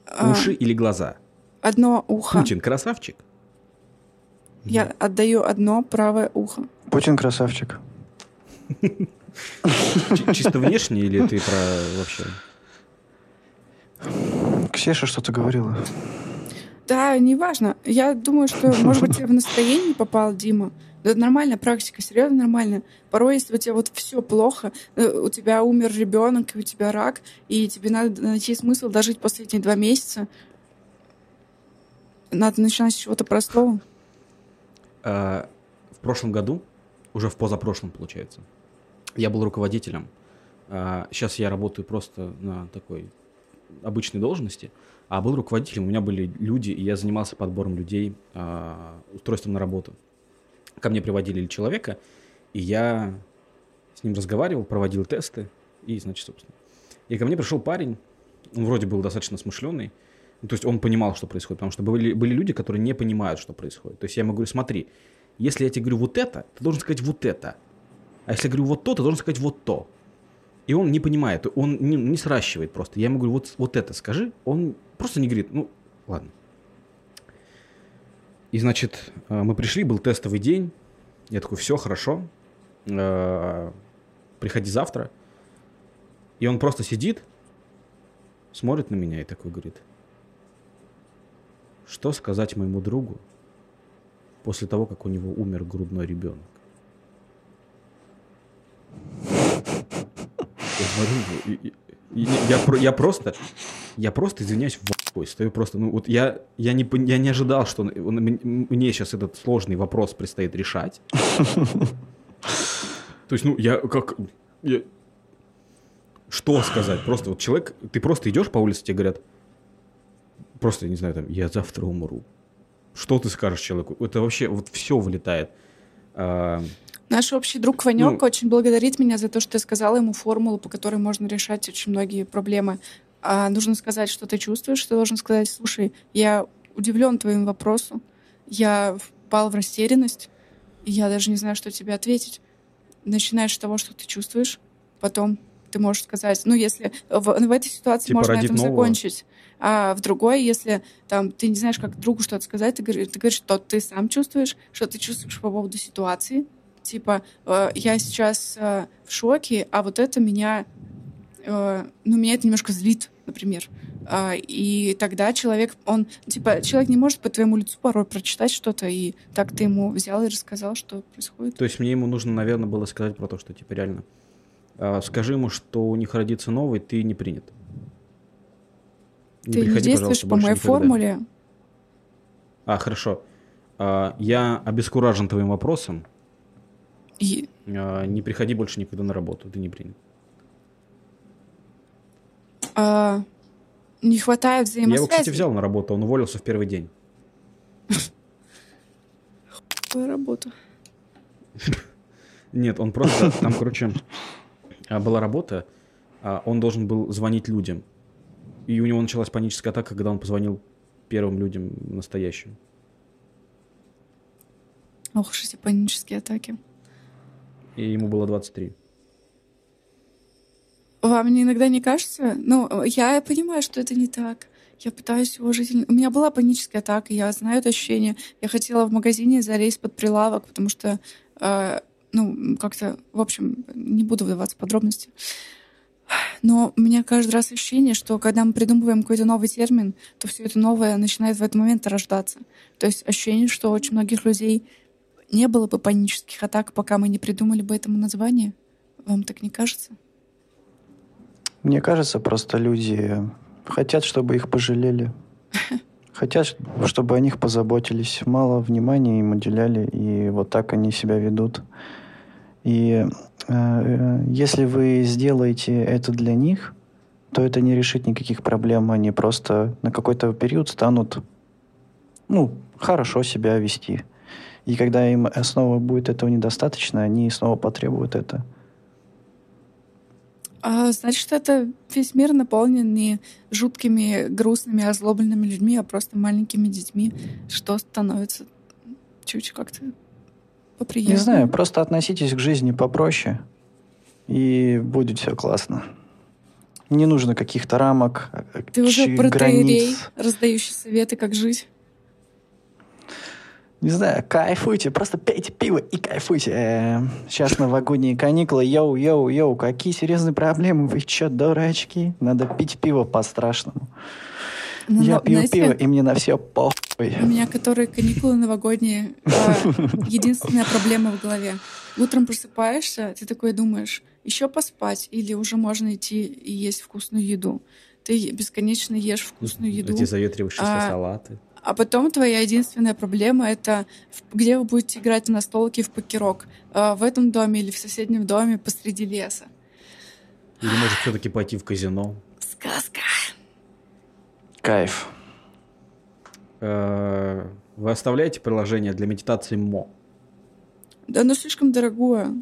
А, Уши или глаза? Одно ухо. Путин красавчик? Я отдаю одно правое ухо. Путин красавчик. Чисто внешне или ты про вообще? Ксеша что-то говорила. Да, неважно. Я думаю, что, может быть, я в настроение попал, Дима. Это нормальная практика, серьезно нормально. Порой, если у тебя вот все плохо, э, у тебя умер ребенок, у тебя рак, и тебе надо найти смысл дожить последние два месяца, надо начинать с чего-то простого. А, в прошлом году, уже в позапрошлом, получается, я был руководителем. А, сейчас я работаю просто на такой обычной должности, а был руководителем, у меня были люди, и я занимался подбором людей, а, устройством на работу ко мне приводили человека, и я с ним разговаривал, проводил тесты, и, значит, собственно. И ко мне пришел парень, он вроде был достаточно смышленый, ну, то есть он понимал, что происходит, потому что были, были люди, которые не понимают, что происходит. То есть я ему говорю, смотри, если я тебе говорю вот это, ты должен сказать вот это. А если я говорю вот то, ты должен сказать вот то. И он не понимает, он не, не сращивает просто. Я ему говорю, вот, вот это скажи, он просто не говорит, ну, ладно. И, значит, э, мы пришли, был тестовый день. Я такой, все, хорошо. Э, приходи завтра. И он просто сидит, смотрит на меня и такой говорит, что сказать моему другу после того, как у него умер грудной ребенок? Я смотрю, я, я, я просто, я просто, извиняюсь, Ой, стою просто, ну вот я, я, не, я не ожидал, что мне сейчас этот сложный вопрос предстоит решать. То есть, ну, я как... Я... Что сказать? Просто вот человек, ты просто идешь по улице, тебе говорят, просто, не знаю, там, я завтра умру. Что ты скажешь человеку? Это вообще вот все вылетает. А... Наш общий друг Ванек ну, очень благодарит меня за то, что я сказала ему формулу, по которой можно решать очень многие проблемы а нужно сказать, что ты чувствуешь, ты должен сказать, слушай, я удивлен твоим вопросом, я впал в растерянность, и я даже не знаю, что тебе ответить. Начинаешь с того, что ты чувствуешь, потом ты можешь сказать, ну, если в, в этой ситуации типа можно на этом нового. закончить, а в другой, если там ты не знаешь, как другу что-то сказать, ты говоришь, ты говоришь, что ты сам чувствуешь, что ты чувствуешь по поводу ситуации, типа, э, я сейчас э, в шоке, а вот это меня, э, ну, меня это немножко злит, например. А, и тогда человек, он, типа, человек не может по твоему лицу порой прочитать что-то, и так ты ему взял и рассказал, что происходит. То есть мне ему нужно, наверное, было сказать про то, что, типа, реально, а, скажи ему, что у них родится новый, ты не принят. Не ты приходи, не действуешь по моей никогда. формуле. А, хорошо. А, я обескуражен твоим вопросом. И... Не приходи больше никогда на работу, ты не принят э, не хватает взаимосвязи. Я его, кстати, взял на работу, он уволился в первый день. Какую работу? Нет, он просто... Там, короче, а, была работа, а, он должен был звонить людям. И у него началась паническая атака, когда он позвонил первым людям настоящим. Ох уж эти панические атаки. И ему было 23. Вам иногда не кажется? Ну, я понимаю, что это не так. Я пытаюсь уважительно... У меня была паническая атака, я знаю это ощущение. Я хотела в магазине залезть под прилавок, потому что, э, ну, как-то, в общем, не буду вдаваться в подробности. Но у меня каждый раз ощущение, что когда мы придумываем какой-то новый термин, то все это новое начинает в этот момент рождаться. То есть ощущение, что очень многих людей не было бы панических атак, пока мы не придумали бы этому название. Вам так не кажется? Мне кажется, просто люди хотят, чтобы их пожалели. Хотят, чтобы о них позаботились. Мало внимания им уделяли, и вот так они себя ведут. И э, если вы сделаете это для них, то это не решит никаких проблем. Они просто на какой-то период станут, ну, хорошо себя вести. И когда им снова будет этого недостаточно, они снова потребуют это. А, значит, это весь мир наполнен не жуткими, грустными, озлобленными людьми, а просто маленькими детьми, что становится чуть как-то поприятнее. Не знаю, просто относитесь к жизни попроще, и будет все классно. Не нужно каких-то рамок, Ты уже протеерей, раздающий советы, как жить. Не знаю, кайфуйте, просто пейте пиво и кайфуйте. Сейчас новогодние каникулы, йоу-йоу-йоу, какие серьезные проблемы, вы чё, дурачки? Надо пить пиво по-страшному. Ну, Я пью знаете, пиво, и мне на все похуй. У меня, которые каникулы новогодние, а, единственная проблема в голове. Утром просыпаешься, ты такой думаешь, еще поспать или уже можно идти и есть вкусную еду. Ты бесконечно ешь вкусную еду. Эти заветривающиеся а, салаты. А потом твоя единственная проблема — это где вы будете играть на столке в покерок. А, в этом доме или в соседнем доме посреди леса. Или может все-таки пойти в казино. Сказка. Кайф. Э, вы оставляете приложение для медитации МО? Да, оно слишком дорогое.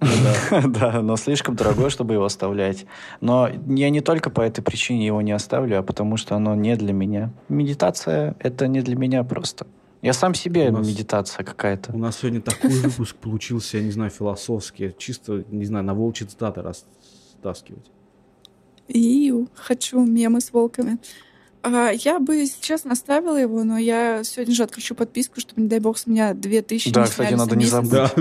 Да, но слишком дорогое, чтобы его оставлять. Но я не только по этой причине его не оставлю, а потому что оно не для меня. Медитация — это не для меня просто. Я сам себе медитация какая-то. У нас сегодня такой выпуск получился, я не знаю, философский. Чисто, не знаю, на волчьи цитаты растаскивать. Ию, хочу мемы с волками. А, я бы сейчас наставила его, но я сегодня же отключу подписку, чтобы, не дай бог, с меня 2000 Да, кстати, надо не забыть.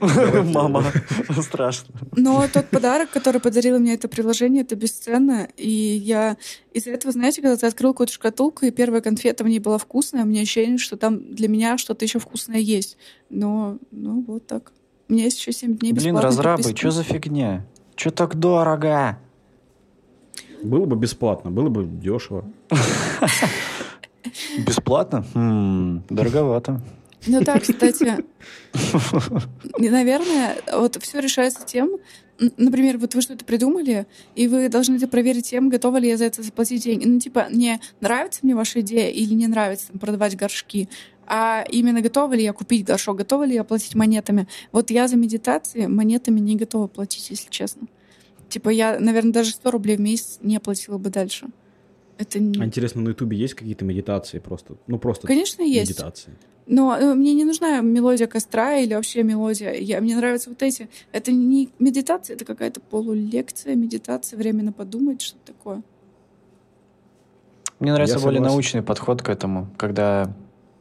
Мама, страшно. Но тот подарок, который подарило мне это приложение, это бесценно. И я из-за этого, знаете, когда ты открыл какую-то шкатулку, и первая конфета в ней была вкусная, у меня ощущение, что там для меня что-то еще вкусное есть. Но, ну, вот так. У меня есть еще 7 дней Блин, разрабы, что за фигня? Что так дорого? Было бы бесплатно, было бы дешево. Бесплатно? Дороговато. Ну да, кстати, наверное, вот все решается тем, например, вот вы что-то придумали, и вы должны это проверить тем, готова ли я за это заплатить деньги. Ну, типа, не нравится мне ваша идея или не нравится там, продавать горшки, а именно готова ли я купить горшок, готова ли я платить монетами. Вот я за медитации монетами не готова платить, если честно. Типа я, наверное, даже 100 рублей в месяц не оплатила бы дальше. Это не... А интересно, на Ютубе есть какие-то медитации просто? Ну, просто Конечно, есть. медитации. Но э, мне не нужна мелодия костра или вообще мелодия. Я, мне нравятся вот эти. Это не медитация, это какая-то полулекция, медитация, временно подумать, что-то такое. Мне нравится Я более согласен. научный подход к этому, когда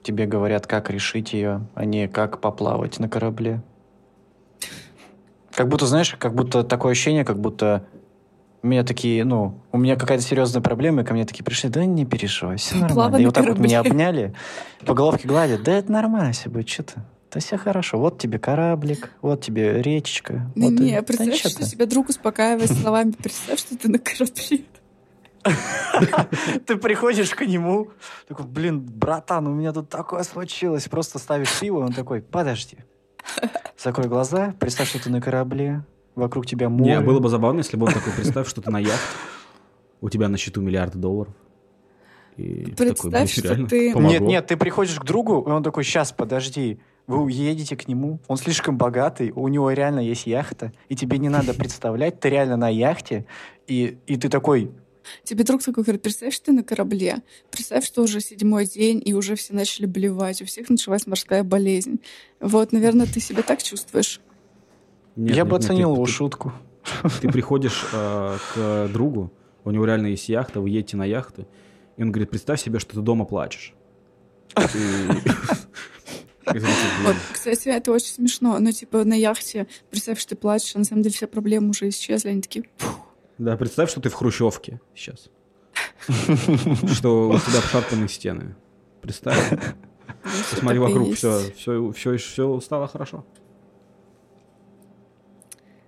тебе говорят, как решить ее, а не как поплавать на корабле. Как будто, знаешь, как будто такое ощущение, как будто меня такие, ну, у меня какая-то серьезная проблема, и ко мне такие пришли, да не переживай, все нормально. Плавали и вот так вот меня обняли, по головке гладят, да это нормально все будет, что ты. Да все хорошо. Вот тебе кораблик, вот тебе речечка. Не, вот не, и... представь, да, что тебя друг успокаивает словами. Представь, что ты на корабле. Ты приходишь к нему, такой, блин, братан, у меня тут такое случилось. Просто ставишь пиво, он такой, подожди, Закрой глаза, представь, что ты на корабле, вокруг тебя море. Не, было бы забавно, если бы он такой, представь, что ты на яхте, у тебя на счету миллиарды долларов. И Представь, такой, что ты... Помогло. Нет, нет, ты приходишь к другу, и он такой, сейчас, подожди, вы уедете к нему, он слишком богатый, у него реально есть яхта, и тебе не надо представлять, ты реально на яхте, и, и ты такой, Тебе друг такой говорит, представь, что ты на корабле, представь, что уже седьмой день, и уже все начали блевать, у всех началась морская болезнь. Вот, наверное, ты себя так чувствуешь? Нет, Я нет, бы оценил нет, его ты... шутку. Ты приходишь э, к другу, у него реально есть яхта, вы едете на яхту, и он говорит, представь себе, что ты дома плачешь. Вот, кстати, это очень смешно. Ну, типа, на яхте, представь, что ты плачешь, а на самом деле все проблемы уже исчезли, они такие... Да, представь, что ты в хрущевке сейчас. Что у тебя обшарпанные стены. Представь. Посмотри вокруг, все, все, все, все стало хорошо.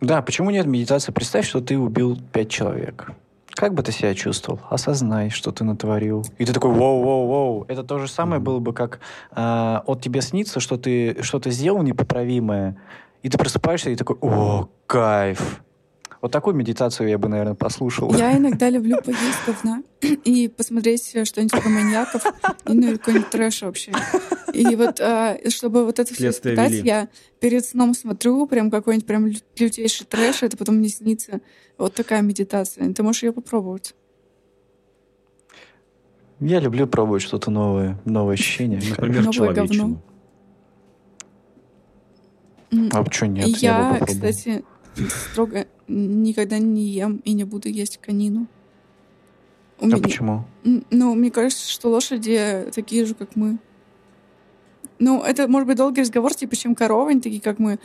Да, почему нет медитации? Представь, что ты убил пять человек. Как бы ты себя чувствовал? Осознай, что ты натворил. И ты такой, воу-воу-воу. Это то же самое было бы, как э, от тебе снится, что ты что-то сделал непоправимое, и ты просыпаешься и такой, о, кайф. Вот такую медитацию я бы, наверное, послушал. Я иногда люблю поесть говна и посмотреть что-нибудь про маньяков, ну, или какой-нибудь трэш вообще. И вот, а, чтобы вот это все испытать, я перед сном смотрю прям какой-нибудь прям лютейший трэш, это потом мне снится. Вот такая медитация. Ты можешь ее попробовать. Я люблю пробовать что-то новое, новое ощущение. Например, Новое говно. А почему нет? Я, я кстати, строго никогда не ем и не буду есть конину. У а меня... почему? Ну, мне кажется, что лошади такие же, как мы. Ну, это может быть долгий разговор, типа, чем коровы, они такие, как мы.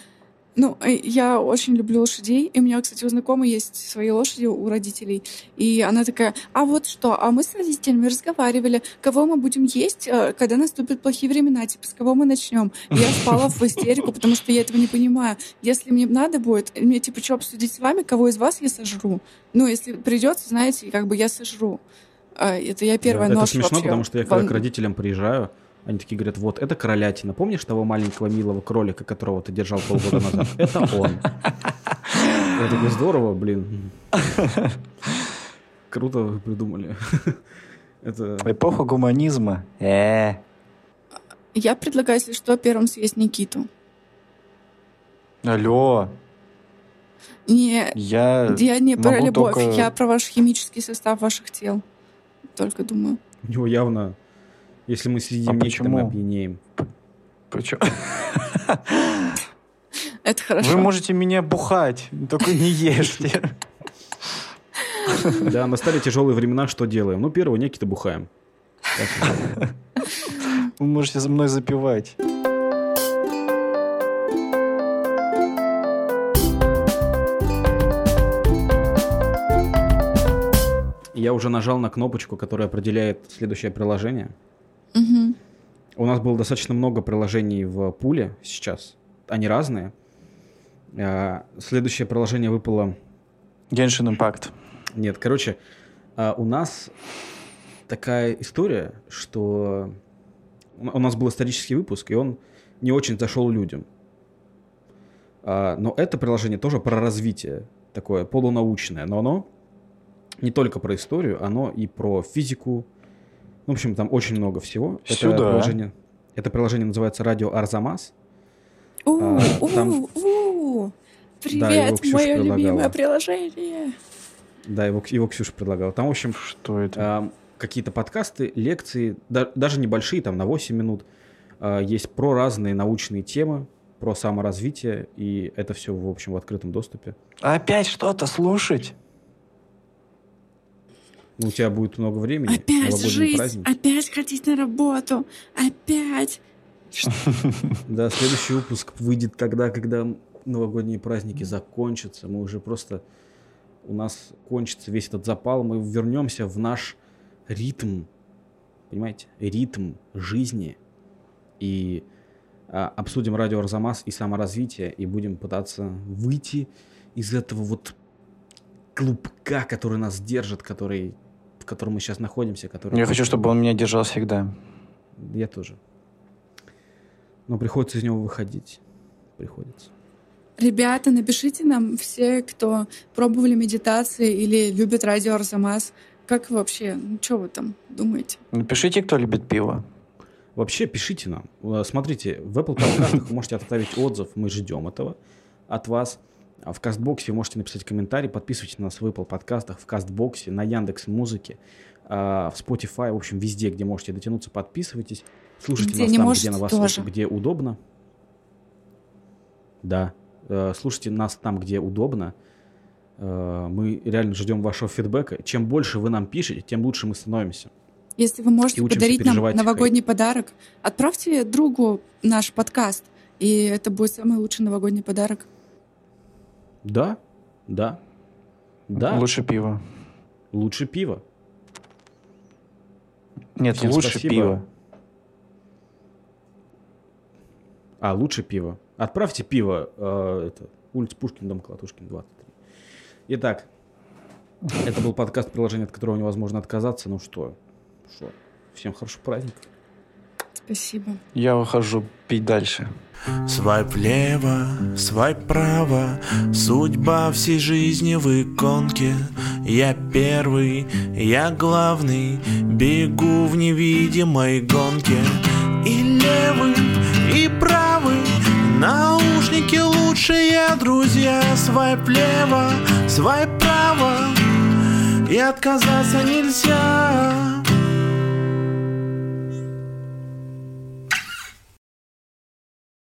Ну, э, я очень люблю лошадей, и у меня, кстати, у знакомой есть свои лошади у родителей, и она такая, а вот что, а мы с родителями разговаривали, кого мы будем есть, э, когда наступят плохие времена, типа, с кого мы начнем. И я спала в истерику, потому что я этого не понимаю. Если мне надо будет, мне, типа, что обсудить с вами, кого из вас я сожру? Ну, если придется, знаете, как бы я сожру. А, это я первая да, нож Это смешно, потому что я когда к родителям приезжаю, они такие говорят, вот, это королятина. Помнишь того маленького милого кролика, которого ты держал полгода назад? Это он. Я такой, здорово, блин. Круто вы придумали. Это... Эпоха гуманизма. Э. Я предлагаю, если что, первым съесть Никиту. Алло. Не, я, я не про любовь, только... я про ваш химический состав ваших тел. Только думаю. У него явно если мы съедим а нечто, мы опьянеем. Почему? Это хорошо. Вы можете меня бухать, только не ешьте. Да, настали тяжелые времена, что делаем? Ну, первое, некий-то бухаем. Вы можете за мной запивать. Я уже нажал на кнопочку, которая определяет следующее приложение. Угу. У нас было достаточно много приложений в пуле сейчас. Они разные. А, следующее приложение выпало... Genshin Impact. Нет, короче, а, у нас такая история, что у нас был исторический выпуск, и он не очень зашел людям. А, но это приложение тоже про развитие, такое полунаучное, но оно не только про историю, оно и про физику, в общем, там очень много всего. Сюда. Это приложение, это приложение называется «Радио Арзамас». У, а, там... у, Привет, да, мое любимое приложение. Да, его, его Ксюша предлагала. Там, в общем, что это? А, какие-то подкасты, лекции, да, даже небольшие, там на 8 минут. А, есть про разные научные темы, про саморазвитие, и это все, в общем, в открытом доступе. Опять что-то слушать? Ну, у тебя будет много времени. Опять жизнь, праздник. опять ходить на работу, опять. Да, следующий выпуск выйдет тогда, когда новогодние праздники закончатся. Мы уже просто... У нас кончится весь этот запал. Мы вернемся в наш ритм. Понимаете? Ритм жизни. И а, обсудим радио Арзамас и саморазвитие. И будем пытаться выйти из этого вот клубка, который нас держит, который котором мы сейчас находимся. Который Я хочу, чтобы он меня держал всегда. Я тоже. Но приходится из него выходить. Приходится. Ребята, напишите нам все, кто пробовали медитации или любят радио Арзамас. Как вообще? Ну, что вы там думаете? Напишите, кто любит пиво. Вообще, пишите нам. Э, смотрите, в Apple подкастах вы можете оставить отзыв. Мы ждем этого от вас. А в Кастбоксе можете написать комментарий, подписывайтесь на нас в Apple подкастах, в Кастбоксе, на Яндекс Музыке, а, в Spotify, в общем, везде, где можете дотянуться, подписывайтесь. Слушайте где нас там, где на вас, тоже. где удобно. Да, э, слушайте нас там, где удобно. Э, мы реально ждем вашего фидбэка. Чем больше вы нам пишете, тем лучше мы становимся. Если вы можете подарить нам новогодний подарок, отправьте другу наш подкаст, и это будет самый лучший новогодний подарок. Да, да, да. Лучше пиво. Лучше пиво. Нет, Всем лучше спасибо. пиво. А, лучше пиво. Отправьте пиво. Э, это, улица Пушкин, дом Колотушкин, 23. Итак, это был подкаст, приложение, от которого невозможно отказаться. Ну что, что? Всем хорошего праздника. Спасибо. Я ухожу пить дальше. Свайп влево, свайп право. Судьба всей жизни в иконке. Я первый, я главный. Бегу в невидимой гонке. И левый, и правый. Наушники лучшие друзья. Свайп влево, свайп право. И отказаться нельзя